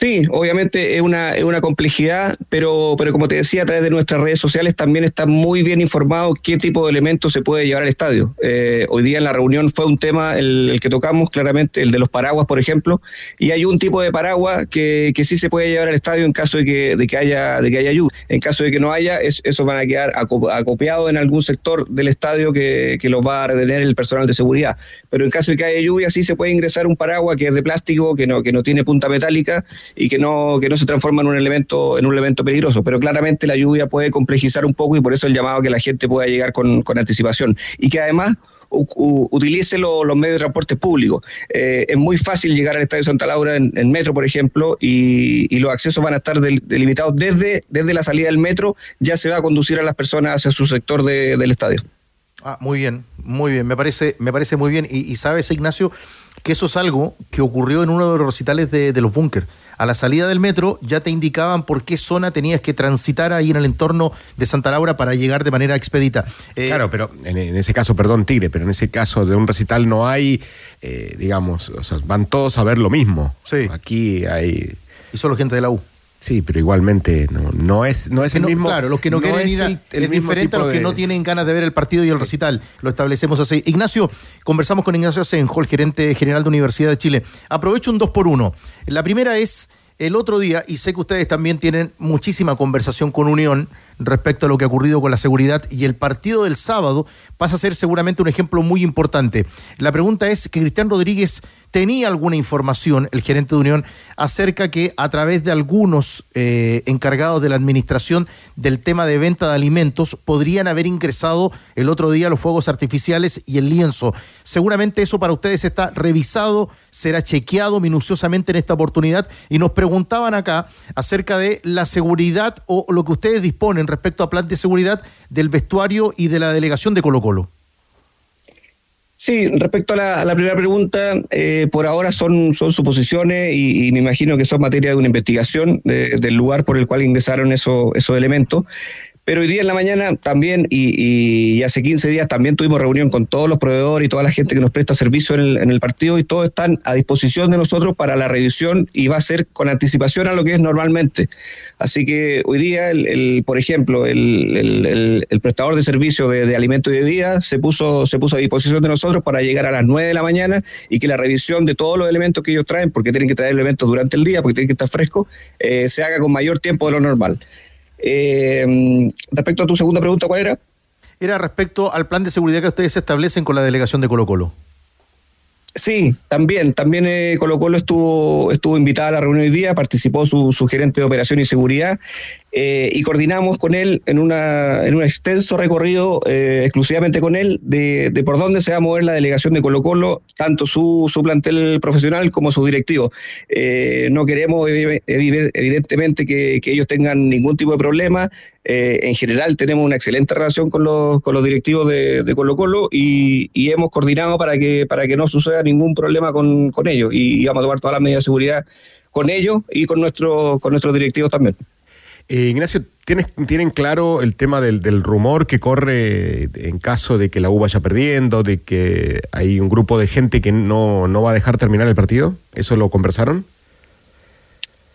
Sí, obviamente es una, es una complejidad, pero, pero como te decía, a través de nuestras redes sociales también está muy bien informado qué tipo de elementos se puede llevar al estadio. Eh, hoy día en la reunión fue un tema el, que tocamos claramente, el de los paraguas, por ejemplo, y hay un tipo de paraguas que, que sí se puede llevar al estadio en caso de que, de que haya de que haya lluvia. En caso de que no haya, es, esos van a quedar acopiados en algún sector del estadio que, que los va a retener el personal de seguridad. Pero en caso de que haya lluvia, sí se puede ingresar un paraguas que es de plástico, que no, que no tiene punta metálica y que no, que no se transforma en un elemento, en un elemento peligroso. Pero claramente la lluvia puede complejizar un poco y por eso el llamado a que la gente pueda llegar con, anticipación. Y que además utilice los medios de transporte públicos. Eh, es muy fácil llegar al Estadio Santa Laura en, metro, por ejemplo, y, los accesos van a estar delimitados desde, desde la salida del metro, ya se va a conducir a las personas hacia su sector del estadio. Ah, muy bien, muy bien, me parece, me parece muy bien. Y, y sabes, Ignacio, que eso es algo que ocurrió en uno de los recitales de, los búnker. A la salida del metro ya te indicaban por qué zona tenías que transitar ahí en el entorno de Santa Laura para llegar de manera expedita. Eh, claro, pero en, ese caso, perdón, Tigre, pero en ese caso de un recital no hay, eh, digamos, o sea, van todos a ver lo mismo. Sí. Aquí hay... Y solo gente de la U. Sí, pero igualmente no, no es, no es el mismo. Claro, los que no, quieren ir el, es diferente a los que no tienen ganas de ver el partido y el recital. Lo establecemos así. Ignacio, conversamos con Ignacio Asenjo, el gerente general de Universidad de Chile. Aprovecho un dos por uno. La primera es el otro día, y sé que ustedes también tienen muchísima conversación con Unión respecto a lo que ha ocurrido con la seguridad, y el partido del sábado pasa a ser seguramente un ejemplo muy importante. La pregunta es que Cristian Rodríguez tenía alguna información, el gerente de Unión, acerca que a través de algunos eh, encargados de la administración del tema de venta de alimentos podrían haber ingresado el otro día los fuegos artificiales y el lienzo. Seguramente eso para ustedes está revisado, será chequeado minuciosamente en esta oportunidad y nos preguntaban acá acerca de la seguridad o lo que ustedes disponen respecto a plan de seguridad del vestuario y de la delegación de Colo Colo. Sí, respecto a la, primera pregunta, eh, por ahora son, son suposiciones y, me imagino que son materia de una investigación del lugar por el cual ingresaron esos, esos elementos. Pero hoy día en la mañana también, y, hace 15 días también tuvimos reunión con todos los proveedores y toda la gente que nos presta servicio en el, partido y todos están a disposición de nosotros para la revisión y va a ser con anticipación a lo que es normalmente. Así que hoy día, el, por ejemplo, el, prestador de servicio de, de alimentos y bebidas se puso, se puso a disposición de nosotros para llegar a las 9 de la mañana y que la revisión de todos los elementos que ellos traen, porque tienen que traer elementos durante el día, porque tienen que estar frescos, eh, se haga con mayor tiempo de lo normal. Eh, respecto a tu segunda pregunta, ¿cuál era? Era respecto al plan de seguridad que ustedes establecen con la delegación de Colo Colo. Sí, también, también eh, Colo Colo estuvo, estuvo invitada a la reunión hoy día, participó su, su gerente de operación y seguridad eh, y coordinamos con él en, una, en un extenso recorrido eh, exclusivamente con él de, de, por dónde se va a mover la delegación de Colo Colo, tanto su, su plantel profesional como su directivo. Eh, no queremos evidentemente que, que, ellos tengan ningún tipo de problema. En general tenemos una excelente relación con los, con los directivos de, de Colo Colo y, hemos coordinado para que, para que no suceda ningún problema con, con ellos y, y vamos a tomar todas las medidas de seguridad con ellos y con, nuestro, con nuestros directivos también. Eh, Ignacio, ¿tienes, ¿tienen claro el tema del, del, rumor que corre en caso de que la U vaya perdiendo, de que hay un grupo de gente que no, no va a dejar terminar el partido? ¿Eso lo conversaron?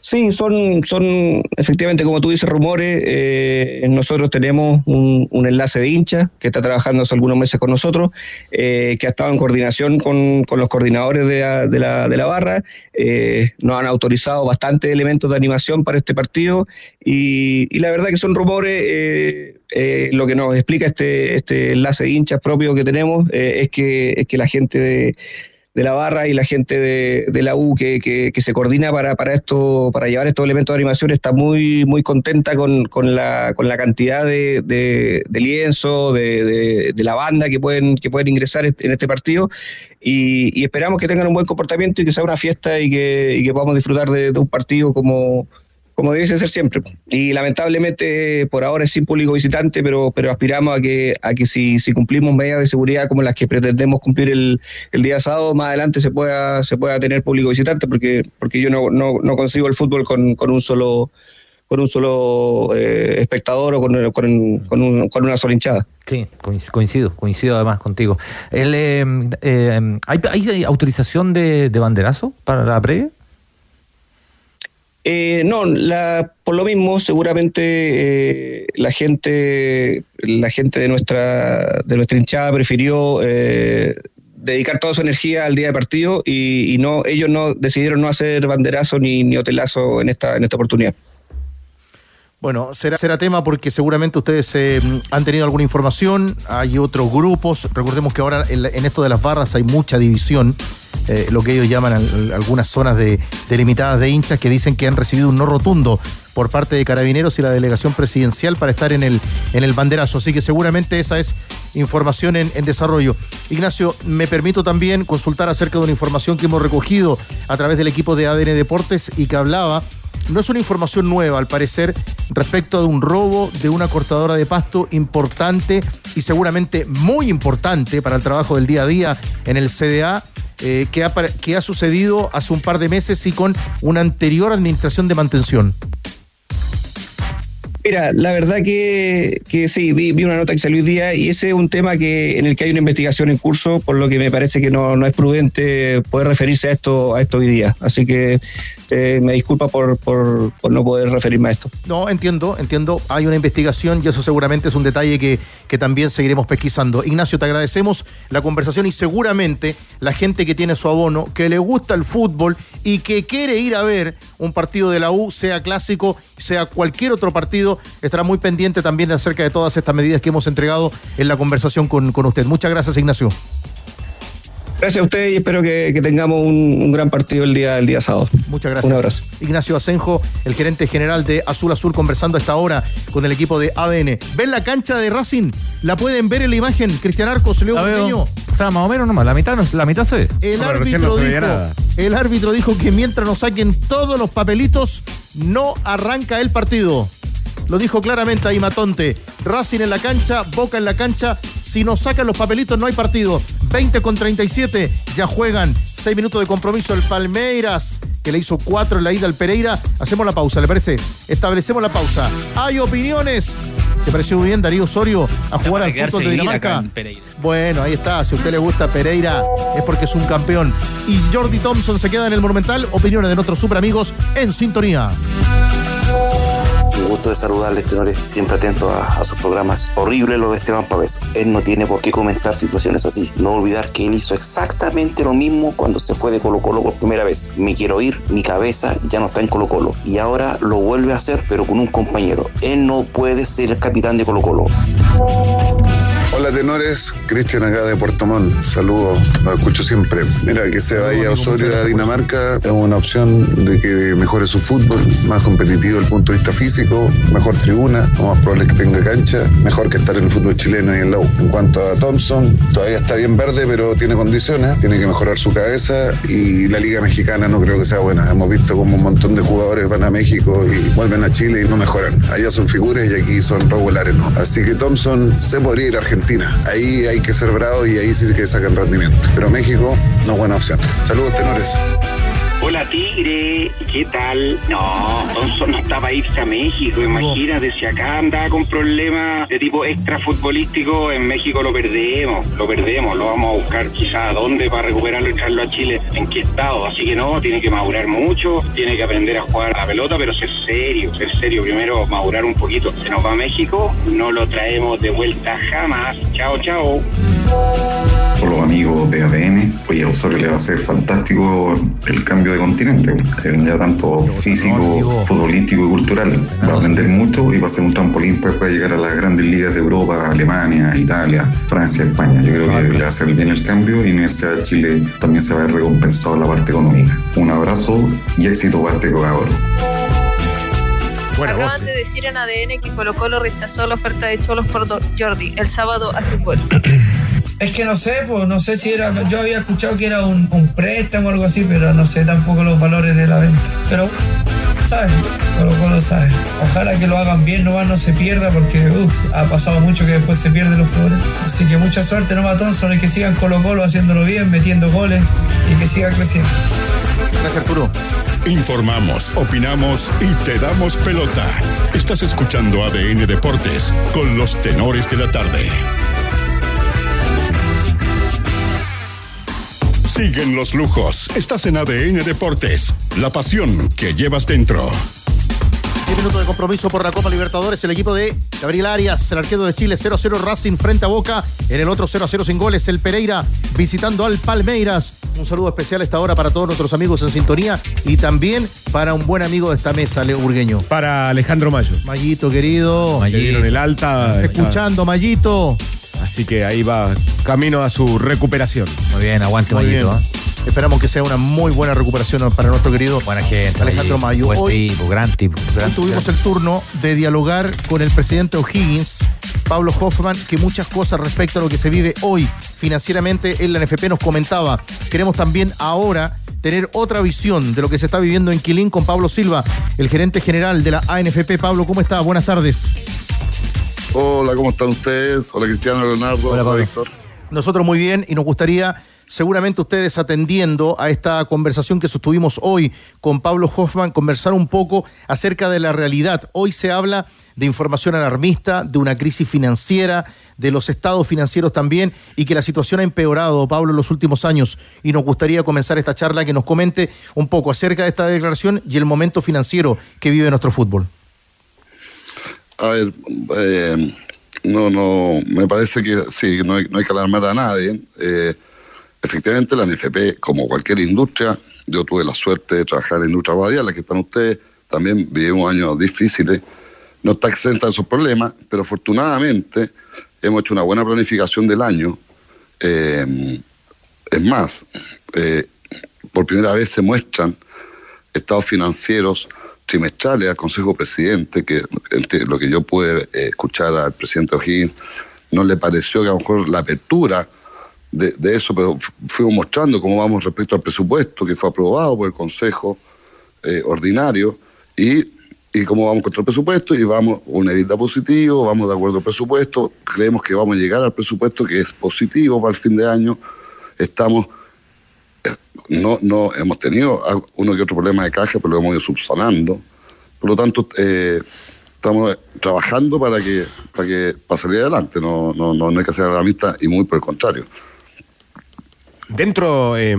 Sí, son, son efectivamente, como tú dices, rumores. Eh, nosotros tenemos un, enlace de hinchas que está trabajando hace algunos meses con nosotros, eh, que ha estado en coordinación con, con los coordinadores de la, de la, de la barra. Eh, nos han autorizado bastantes elementos de animación para este partido y, y la verdad que son rumores. lo que nos explica este, este enlace de hinchas propio que tenemos es, que, es que la gente de de la barra y la gente de, de la U que, que, se coordina para, para esto, para llevar estos elementos de animación, está muy, muy contenta con, con, la, con la cantidad de, de, lienzo, de, de, la banda que pueden, que pueden ingresar en este partido. Y, y, esperamos que tengan un buen comportamiento y que sea una fiesta y que, y que podamos disfrutar de, un partido como, como debe ser siempre. Y lamentablemente por ahora es sin público visitante, pero, pero aspiramos a que, a que si, si cumplimos medidas de seguridad como las que pretendemos cumplir el, el día sábado, más adelante se pueda, se pueda tener público visitante, porque, porque yo no, no, no consigo el fútbol con, con un solo con un solo eh, espectador o con, con, con, un, con, una sola hinchada. Sí, coincido, coincido además contigo. El, eh, eh, ¿hay, ¿hay, autorización de, de banderazo para la previa? Eh, no, la, por lo mismo, seguramente eh, la gente, la gente de nuestra, de nuestra hinchada prefirió eh, dedicar toda su energía al día de partido y, no, ellos no decidieron no hacer banderazo ni, ni hotelazo en esta, en esta oportunidad. Bueno, será, será tema porque seguramente ustedes eh, han tenido alguna información, hay otros grupos, recordemos que ahora en, esto de las barras hay mucha división, eh, lo que ellos llaman al, algunas zonas de, delimitadas de hinchas que dicen que han recibido un no rotundo por parte de Carabineros y la delegación presidencial para estar en el, en el banderazo. Así que seguramente esa es información en, desarrollo. Ignacio, me permito también consultar acerca de una información que hemos recogido a través del equipo de ADN Deportes y que hablaba no es una información nueva, al parecer, respecto de un robo de una cortadora de pasto importante y seguramente muy importante para el trabajo del día a día en el CDA. Eh, que, ha, que ha sucedido hace un par de meses y con una anterior administración de mantención. Mira, la verdad que, que sí, vi, vi, una nota que salió hoy día y ese es un tema que en el que hay una investigación en curso, por lo que me parece que no, no es prudente poder referirse a esto, a esto hoy día. Así que eh, me disculpa por, por, por, no poder referirme a esto. No, entiendo, entiendo. Hay una investigación y eso seguramente es un detalle que, que también seguiremos pesquisando. Ignacio, te agradecemos la conversación y seguramente la gente que tiene su abono, que le gusta el fútbol y que quiere ir a ver un partido de la U, sea clásico, sea cualquier otro partido, estará muy pendiente también acerca de todas estas medidas que hemos entregado en la conversación con, con usted. Muchas gracias, Ignacio. Gracias a usted y espero que, que tengamos un, un, gran partido el día, el día sábado. Muchas gracias. Un abrazo. Ignacio Asenjo, el gerente general de Azul Azul, conversando a esta hora con el equipo de ADN. ¿Ven la cancha de Racing? ¿La pueden ver en la imagen? Cristian Arcos, Leo Pequeño. O sea, más o menos nomás, la mitad, no, la mitad se ve. El, no, árbitro no se dijo, el árbitro dijo que mientras nos saquen todos los papelitos, no arranca el partido. Lo dijo claramente ahí Matonte. Racing en la cancha, Boca en la cancha. Si nos sacan los papelitos, no hay partido. 20 con 37, ya juegan. 6 minutos de compromiso el Palmeiras, que le hizo 4 en la ida al Pereira. Hacemos la pausa, ¿le parece? Establecemos la pausa. Hay opiniones. ¿Te pareció muy bien Darío Osorio a jugar al fútbol de Dinamarca? Bueno, ahí está. Si a usted le gusta Pereira, es porque es un campeón. Y Jordi Thompson se queda en el Monumental. Opiniones de nuestros super amigos en sintonía un gusto de saludarles, tenores, siempre atento a, a, sus programas. Horrible lo de Esteban Pavés. Él no tiene por qué comentar situaciones así. No olvidar que él hizo exactamente lo mismo cuando se fue de Colo Colo por primera vez. Me quiero ir, mi cabeza ya no está en Colo Colo. Y ahora lo vuelve a hacer, pero con un compañero. Él no puede ser el capitán de Colo Colo. Hola tenores, Cristian acá de Puerto Montt, saludos, lo escucho siempre. Mira, que se vaya Osorio a Dinamarca es una opción de que mejore su fútbol, más competitivo desde el punto de vista físico, mejor tribuna, lo más probable es que tenga cancha, mejor que estar en el fútbol chileno y en la U. En cuanto a Thompson, todavía está bien verde, pero tiene condiciones, tiene que mejorar su cabeza y la Liga Mexicana no creo que sea buena. Hemos visto como un montón de jugadores van a México y vuelven a Chile y no mejoran. Allá son figuras y aquí son regulares, ¿no? Así que Thompson se podría ir a Argentina. Ahí hay que ser bravo y ahí sí que sacan rendimiento. Pero México no es buena opción. Saludos, tenores. Hola Tigre, ¿qué tal? No, Thompson no estaba a irse a México, imagínate, si acá andaba con problemas de tipo extra futbolístico, en México lo perdemos, lo perdemos, lo vamos a buscar quizás a dónde para recuperarlo y traerlo a Chile, en qué estado, así que no, tiene que madurar mucho, tiene que aprender a jugar a la pelota, pero ser serio, ser serio, primero madurar un poquito, se nos va a México, no lo traemos de vuelta jamás, chao, chao. Por los amigos de ADN. Oye, a Osorio le va a ser fantástico el cambio de continente, ya tanto físico, futbolístico y cultural. Va a aprender mucho y va a ser un trampolín pues, para llegar a las grandes ligas de Europa, Alemania, Italia, Francia, España. Yo creo que le va a hacer bien el cambio y Universidad de Chile también se va a ver recompensado la parte económica. Un abrazo y éxito para este jugador. Acaban de decir en ADN que Colo Colo rechazó la oferta de Cholos por Jordi el sábado hace un vuelo. Es que no sé, pues no sé si era. Yo había escuchado que era un, un préstamo o algo así, pero no sé tampoco los valores de la venta. Pero, ¿sabes? Colo Colo sabe. Ojalá que lo hagan bien, nomás no se pierda, porque uf, ha pasado mucho que después se pierden los jugadores. Así que mucha suerte, nomás Thompson, y que sigan Colo Colo haciéndolo bien, metiendo goles y que siga creciendo. Gracias, Arturo. Informamos, opinamos y te damos pelota. Estás escuchando ADN Deportes con los tenores de la tarde. Siguen los lujos. Estás en ADN Deportes. La pasión que llevas dentro. 10 minutos de compromiso por la Copa Libertadores. El equipo de Gabriel Arias, el arquero de Chile, 0-0 Racing frente a Boca. En el otro 0-0 sin goles, el Pereira visitando al Palmeiras. Un saludo especial a esta hora para todos nuestros amigos en sintonía y también para un buen amigo de esta mesa, Leo Burgueño. Para Alejandro Mayo. Mayito, querido. Le dieron el alta. Estás escuchando, Mayito. Así que ahí va camino a su recuperación. Muy bien, aguante Mayito. ¿eh? Esperamos que sea una muy buena recuperación para nuestro querido Buena gente. Alejandro Mayo. Buen Hoy- tipo, gran tipo. gran- Hoy tuvimos el turno de dialogar con el presidente O'Higgins, Pablo Hoffman, que muchas cosas respecto a lo que se vive hoy financieramente en la NFP nos comentaba. Queremos también ahora tener otra visión de lo que se está viviendo en Quilín con Pablo Silva, el gerente general de la ANFP. Pablo, ¿cómo está? Buenas tardes. Hola, ¿cómo están ustedes? Hola Cristiano Leonardo. Hola, Víctor. Nosotros muy bien y nos gustaría, seguramente ustedes atendiendo a esta conversación que sostuvimos hoy con Pablo Hoffman, conversar un poco acerca de la realidad. Hoy se habla de información alarmista, de una crisis financiera, de los estados financieros también y que la situación ha empeorado, Pablo, en los últimos años. Y nos gustaría comenzar esta charla que nos comente un poco acerca de esta declaración y el momento financiero que vive nuestro fútbol. A ver, eh, no, no, me parece que sí, no hay, no hay que alarmar a nadie. Eh, efectivamente, la NFP, como cualquier industria, yo tuve la suerte de trabajar en industria radial, la que están ustedes, también vivimos años difíciles, no está exenta de esos problemas, pero afortunadamente hemos hecho una buena planificación del año. Eh, es más, eh, por primera vez se muestran estados financieros trimestrales al Consejo Presidente, que lo que yo pude eh, escuchar al presidente O'Higgins, no le pareció que a lo mejor la apertura de, de eso, pero fu- fuimos mostrando cómo vamos respecto al presupuesto que fue aprobado por el Consejo eh, Ordinario y, y cómo vamos contra el presupuesto y vamos una evita positivo, vamos de acuerdo al presupuesto, creemos que vamos a llegar al presupuesto que es positivo para el fin de año, estamos no, no hemos tenido uno que otro problema de caja, pero lo hemos ido subsanando. Por lo tanto, eh, estamos trabajando para que para que para salir adelante. No, no, no, no hay que hacer alarmista y muy por el contrario. Dentro, eh,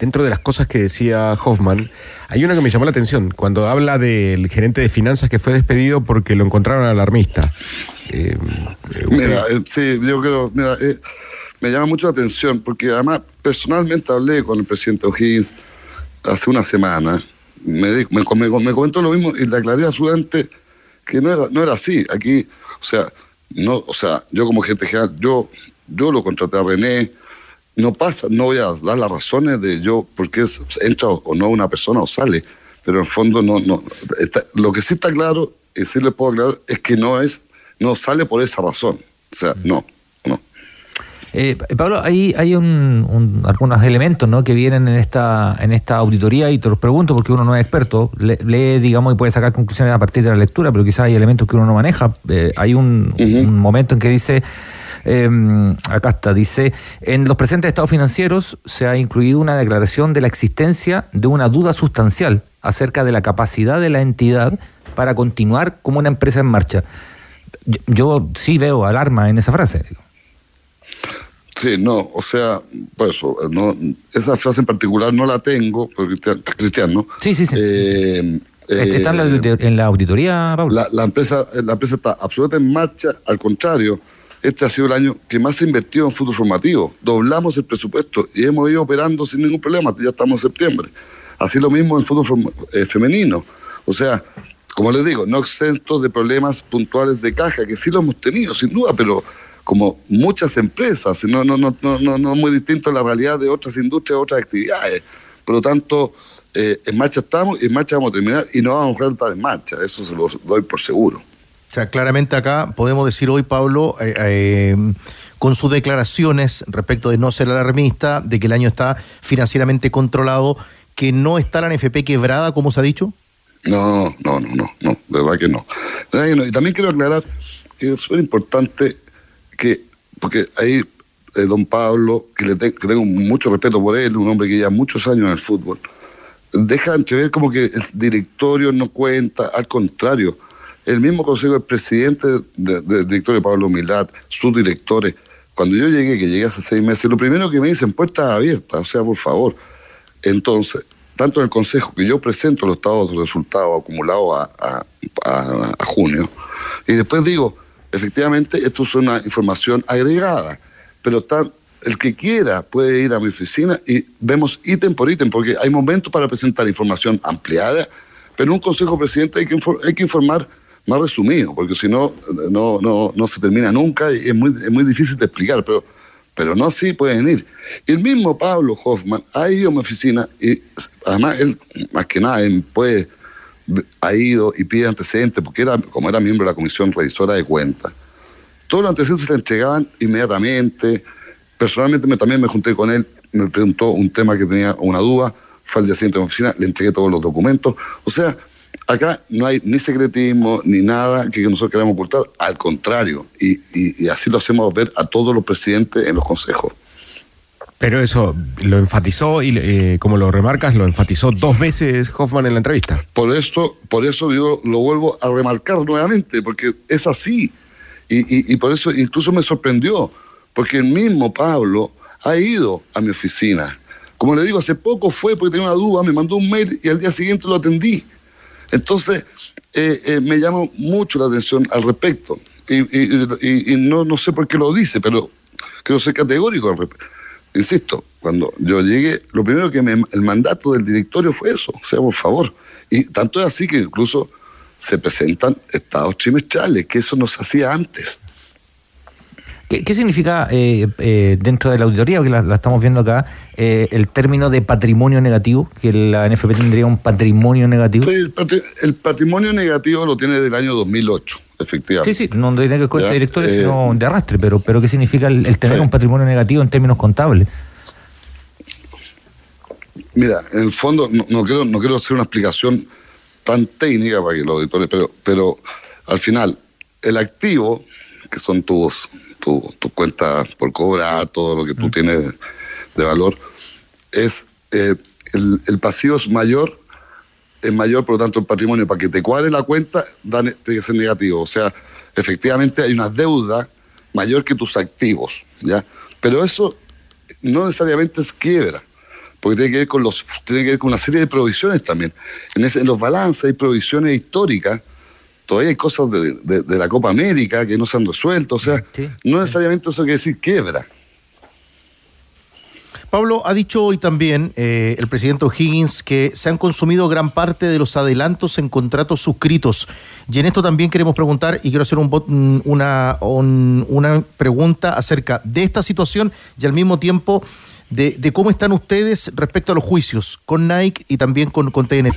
dentro de las cosas que decía Hoffman, hay una que me llamó la atención, cuando habla del gerente de finanzas que fue despedido porque lo encontraron alarmista. Eh, eh, Mira, eh, sí, yo creo, mira, eh, me llama mucho la atención porque además personalmente hablé con el presidente O'Higgins hace una semana, me, me, me- me comentó lo mismo y le aclaré a su ente que no era, no era así. Aquí, o sea, no, o sea, yo como gerente general, yo, yo lo contraté a René, no pasa, no voy a dar las razones de yo, porque es, entra o, o no una persona o sale, pero en el fondo no, no, está- lo que sí está claro, y sí le puedo aclarar, es que no es, no sale por esa razón, o sea, no. Eh, Pablo, hay, hay un- un- algunos elementos ¿no? que vienen en esta, en esta auditoría y te los pregunto porque uno no es experto. Le- lee, digamos, y puede sacar conclusiones a partir de la lectura, pero quizás hay elementos que uno no maneja. Eh, hay un, un momento en que dice, eh, acá está, dice, en los presentes estados financieros se ha incluido una declaración de la existencia de una duda sustancial acerca de la capacidad de la entidad para continuar como una empresa en marcha. Yo, yo sí veo alarma en esa frase. Sí, no, o sea, por eso, no, esa frase en particular no la tengo, porque Cristian, ¿no? Sí, sí, sí. Eh, está en la, eh, audito- en la auditoría, Pablo. la, la empresa, la empresa está absolutamente en marcha, al contrario, este ha sido el año que más se ha invertido en fútbol formativo. Doblamos el presupuesto y hemos ido operando sin ningún problema, ya estamos en septiembre. Así lo mismo en fútbol eh, femenino. O sea, como les digo, no exentos de problemas puntuales de caja, que sí lo hemos tenido, sin duda, pero como muchas empresas, no, no, no, no, no, no muy distinto a la realidad de otras industrias, otras actividades. Por lo tanto, eh, en marcha estamos y en marcha vamos a terminar y no vamos a estar en marcha, eso se lo doy por seguro. O sea, claramente acá podemos decir hoy, Pablo, eh, eh, con sus declaraciones respecto de no ser alarmista, de que el año está financieramente controlado, que no está la NFP quebrada, como se ha dicho. No, no, no, no, no, de verdad que no. Y también quiero aclarar que es súper importante que, porque ahí don Pablo, que, le que tengo mucho respeto por él, un hombre que lleva muchos años en el fútbol, deja entrever como que el directorio no cuenta, al contrario, el mismo consejo del presidente del directorio Pablo Humildad, sus directores, cuando yo llegué, que llegué hace seis meses, lo primero que me dicen, puertas abiertas, o sea, por favor. Entonces, tanto en el consejo que yo presento los estados resultados acumulados a, a junio, y después digo, efectivamente, esto es una información agregada, pero está el que quiera puede ir a mi oficina y vemos ítem por ítem, porque hay momentos para presentar información ampliada, pero en un consejo presidente hay que, hay que informar más resumido, porque si no, no, no, no se termina nunca y es muy, es muy difícil de explicar, pero, pero no así pueden ir. El mismo Pablo Hoffman ha ido a mi oficina y además él, más que nada, puede, ha ido y pide antecedentes, porque era, como era miembro de la Comisión Revisora de Cuentas, todos los antecedentes se le entregaban inmediatamente, Personalmente me, también me junté con él, me preguntó un tema que tenía una duda, fue al día siguiente en la oficina, le entregué todos los documentos. O sea, acá no hay ni secretismo ni nada que nosotros queramos ocultar, al contrario, y, así lo hacemos ver a todos los presidentes en los consejos. Pero eso lo enfatizó y eh, como lo remarcas, lo enfatizó dos veces Hoffman en la entrevista. Por eso, por eso yo lo vuelvo a remarcar nuevamente, porque es así. Y, y por eso incluso me sorprendió porque el mismo Pablo ha ido a mi oficina. Como le digo, hace poco fue porque tenía una duda, me mandó un mail y al día siguiente lo atendí. Entonces, eh, eh, me llamó mucho la atención al respecto. Y, no, no sé por qué lo dice, pero quiero ser categórico al respecto. Insisto, cuando yo llegué, lo primero que me, el mandato del directorio fue eso, o sea, por favor. Y tanto es así que incluso se presentan estados trimestrales, que eso no se hacía antes. ¿Qué, significa eh, eh, dentro de la auditoría, que la, estamos viendo acá, eh, el término de patrimonio negativo? Que la NFP tendría un patrimonio negativo. Sí, el, patrimonio negativo lo tiene del año 2008, efectivamente. Sí, sí, no tiene que cuenta de directores, sino de arrastre, pero, pero ¿qué significa el, tener un patrimonio negativo en términos contables? Mira, en el fondo no, quiero, no quiero hacer una explicación tan técnica para que los auditores, pero, pero al final, el activo, que son tus tu, cuenta por cobrar, todo lo que tú mm. tienes de valor, es eh, el, pasivo es mayor, es mayor, por lo tanto el patrimonio, para que te cuadre la cuenta, tiene que ser negativo. O sea, efectivamente hay una deuda mayor que tus activos, ¿ya? Pero eso no necesariamente es quiebra, porque tiene que ver con los tiene que ver con una serie de provisiones también. En, ese, en los balances hay provisiones históricas todavía hay cosas de, la Copa América que no se han resuelto, o sea, no necesariamente eso quiere decir quiebra. Pablo, ha dicho hoy también eh, el presidente O'Higgins que se han consumido gran parte de los adelantos en contratos suscritos. Y en esto también queremos preguntar, y quiero hacer un, una, una pregunta acerca de esta situación y al mismo tiempo de, cómo están ustedes respecto a los juicios con Nike y también con, con TNT.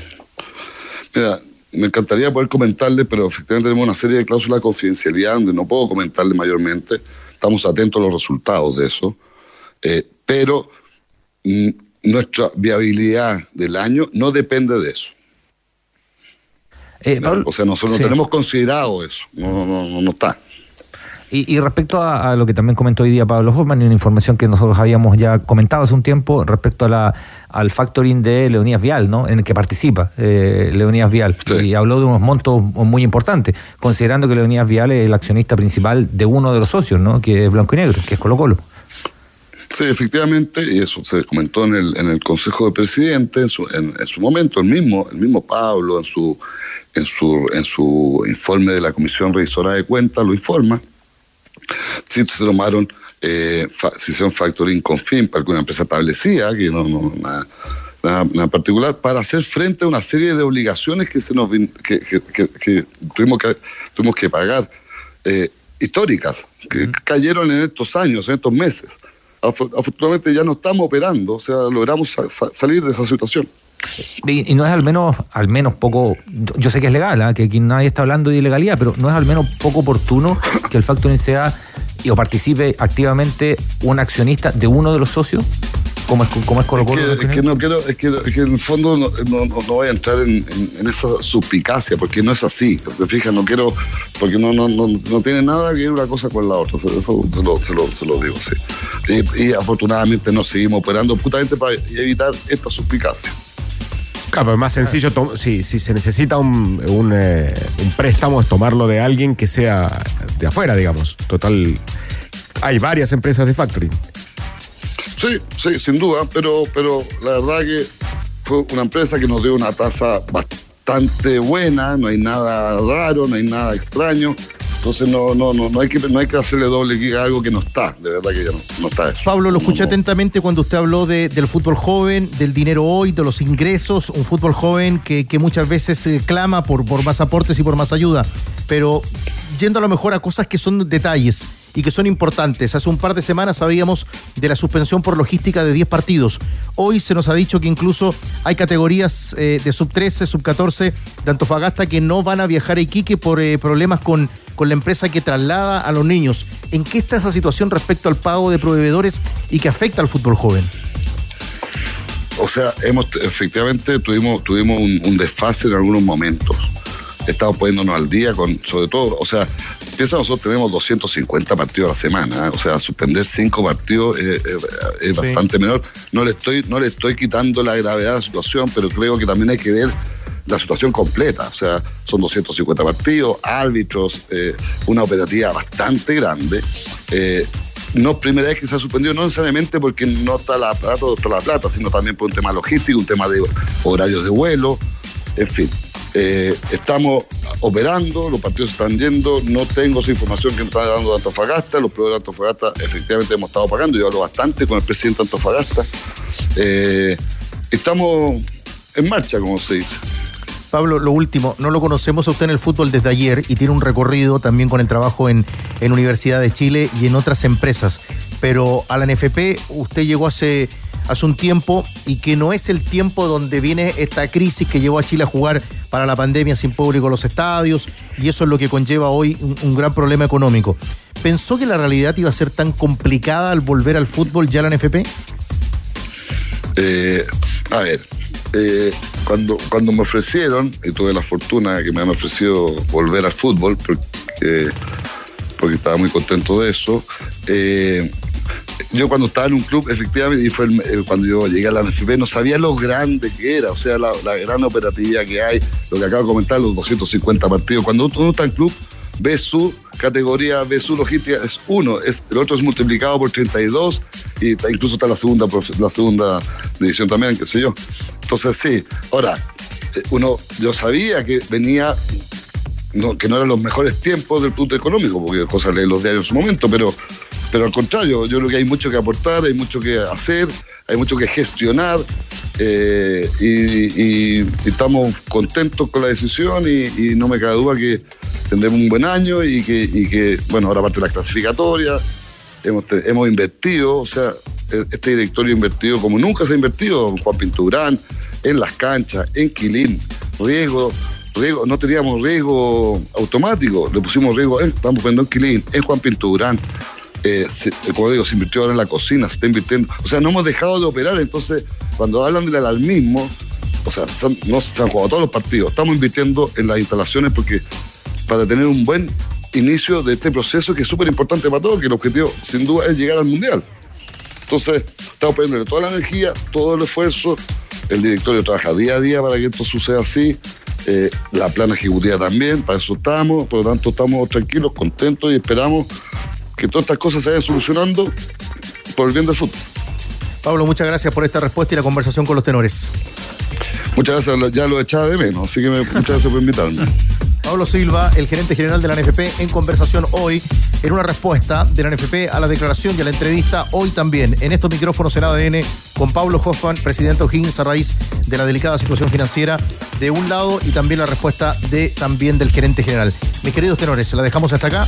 Mira, me encantaría poder comentarle, pero efectivamente tenemos una serie de cláusulas de confidencialidad donde no puedo comentarle mayormente. Estamos atentos a los resultados de eso. Eh, pero mm, nuestra viabilidad del año no depende de eso. Eh, o sea, nosotros no tenemos considerado eso, no, no, no, no está. Y, respecto a, lo que también comentó hoy día Pablo Hoffman, y una información que nosotros habíamos ya comentado hace un tiempo respecto a la, al factoring de Leonías Vial, ¿no? en el que participa eh, Leonías Vial. Y habló de unos montos muy importantes, considerando que Leonías Vial es el accionista principal de uno de los socios, ¿no? que es Blanco y Negro, que es Colo Colo. Sí, efectivamente, y eso se comentó en el, en el Consejo de Presidente, en su, en, su momento, el mismo, el mismo Pablo, en su, en, su, en su informe de la Comisión Revisora de Cuentas, lo informa Sí, se tomaron, eh, si son factoring con fin para alguna empresa establecida, que no, no nada, nada, particular, para hacer frente a una serie de obligaciones que se nos que, que, tuvimos que tuvimos que pagar eh, históricas que cayeron en estos años, en estos meses. Afortunadamente ya no estamos operando, o sea, logramos salir de esa situación. Y, no es al menos, al menos poco, yo sé que es legal, ¿eh? que aquí nadie está hablando de ilegalidad, pero no es al menos poco oportuno que el factoring sea o participe activamente un accionista de uno de los socios como es, como es Colo Colo. Es, que, no quiero, es que, en el fondo no, no, voy a entrar en, esa suspicacia, porque no es así. Se fijan, no quiero, porque no, no, no, no tiene nada que ver una cosa con la otra. Eso se lo, se lo, se lo digo, sí. Y, afortunadamente nos seguimos operando justamente para evitar esta suspicacia. Claro, es más sencillo, si, si se necesita un, un, eh, un, préstamo, es tomarlo de alguien que sea de afuera, digamos. Total, hay varias empresas de factoring. Sí, sí, sin duda, pero, pero la verdad que fue una empresa que nos dio una tasa bastante buena, no hay nada raro, no hay nada extraño. Entonces no, no, no, no hay que no hay que hacerle doble giga a algo que no está, de verdad que ya no, está eso. Pablo, lo escuché atentamente cuando usted habló de, del fútbol joven, del dinero hoy, de los ingresos, un fútbol joven que, que muchas veces eh, clama por, por más aportes y por más ayuda. Pero yendo a lo mejor a cosas que son detalles y que son importantes. Hace un par de semanas sabíamos de la suspensión por logística de 10 partidos. Hoy se nos ha dicho que incluso hay categorías eh, de sub 13, sub 14 de Antofagasta que no van a viajar a Iquique por eh, problemas con, con la empresa que traslada a los niños. ¿En qué está esa situación respecto al pago de proveedores y que afecta al fútbol joven? O sea, hemos efectivamente tuvimos, tuvimos un desfase en algunos momentos estamos poniéndonos al día con, sobre todo, o sea, piensa nosotros tenemos 250 partidos a la semana, ¿eh? o sea, suspender cinco partidos es bastante menor. No le estoy, no le estoy quitando la gravedad de la situación, pero creo que también hay que ver la situación completa. O sea, son 250 partidos, árbitros, eh, una operativa bastante grande. Eh, no es primera vez que se ha suspendido, no necesariamente porque no está la plata, está la plata, sino también por un tema logístico, un tema de horarios de vuelo, en fin. Eh, estamos operando, los partidos están yendo, no tengo esa información que me está dando de Antofagasta, los proveedores de Antofagasta efectivamente hemos estado pagando, yo hablo bastante con el presidente de Antofagasta. Eh, estamos en marcha, como se dice. Pablo, lo último, no lo conocemos a usted en el fútbol desde ayer y tiene un recorrido también con el trabajo en, en Universidad de Chile y en otras empresas, pero a la NFP usted llegó hace hace un tiempo y que no es el tiempo donde viene esta crisis que llevó a Chile a jugar para la pandemia sin público los estadios y eso es lo que conlleva hoy un, gran problema económico. ¿Pensó que la realidad iba a ser tan complicada al volver al fútbol ya la NFP? Eh, a ver, eh, cuando, cuando me ofrecieron, y tuve la fortuna que me han ofrecido volver al fútbol, porque, porque estaba muy contento de eso, eh, yo cuando estaba en un club, efectivamente, y fue cuando yo llegué a la NFP, no sabía lo grande que era, o sea, la, gran operatividad que hay, lo que acabo de comentar, los 250 partidos. Cuando uno está en club, ve su categoría, ve su logística, es uno, el otro es multiplicado por 32 y incluso está la segunda, la segunda división también, qué sé yo. Entonces, sí, ahora, eh, uno, yo sabía que venía que no eran los mejores tiempos del punto económico, porque cosas leí los diarios en su momento, pero pero al contrario, yo creo que hay mucho que aportar, hay mucho que hacer, hay mucho que gestionar eh, y, estamos contentos con la decisión y, no me cabe duda que tendremos un buen año y que, bueno, ahora aparte de la clasificatoria, hemos, hemos invertido, o sea, e, este directorio ha invertido como nunca se ha invertido Juan Pinturán, en las canchas, en Quilín, riesgo, riesgo, no teníamos riesgo automático, le pusimos riesgo, estamos poniendo en Quilín, en Juan Pinturán, eh, como digo, se invirtió ahora en la cocina, se está invirtiendo. O sea, no hemos dejado de operar, entonces, cuando hablan del alarmismo, o sea, no se han jugado todos los partidos, estamos invirtiendo en las instalaciones porque para tener un buen inicio de este proceso que es súper importante para todos, que el objetivo, sin duda, es llegar al Mundial. Entonces, estamos poniendo toda la energía, todo el esfuerzo, el directorio trabaja día a día para que esto suceda así. Eh, la plana ejecutiva también, para eso estamos, por lo tanto estamos tranquilos, contentos y esperamos que todas estas cosas se vayan solucionando por el bien del fútbol. Pablo, muchas gracias por esta respuesta y la conversación con los tenores. Muchas gracias, ya lo echaba de menos, así que muchas gracias por invitarme. Pablo Silva, el gerente general de la NFP, en conversación hoy, en una respuesta de la NFP a la declaración y a la entrevista, hoy también, en estos micrófonos en ADN, con Pablo Hoffman, presidente O'Higgins, a raíz de la delicada situación financiera, de un lado, y también la respuesta de también del gerente general. Mis queridos tenores, se la dejamos hasta acá.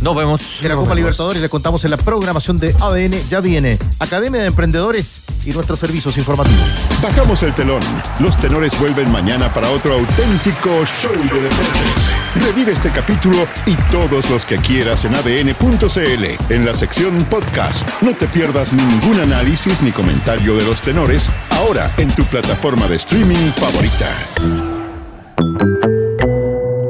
Nos vemos. De la Copa Libertadores le contamos en la programación de ADN. Ya viene Academia de Emprendedores y nuestros servicios informativos. Bajamos el telón. Los tenores vuelven mañana para otro auténtico show de deportes. Revive este capítulo y todos los que quieras en adn.cl en la sección podcast. No te pierdas ningún análisis ni comentario de los tenores ahora en tu plataforma de streaming favorita.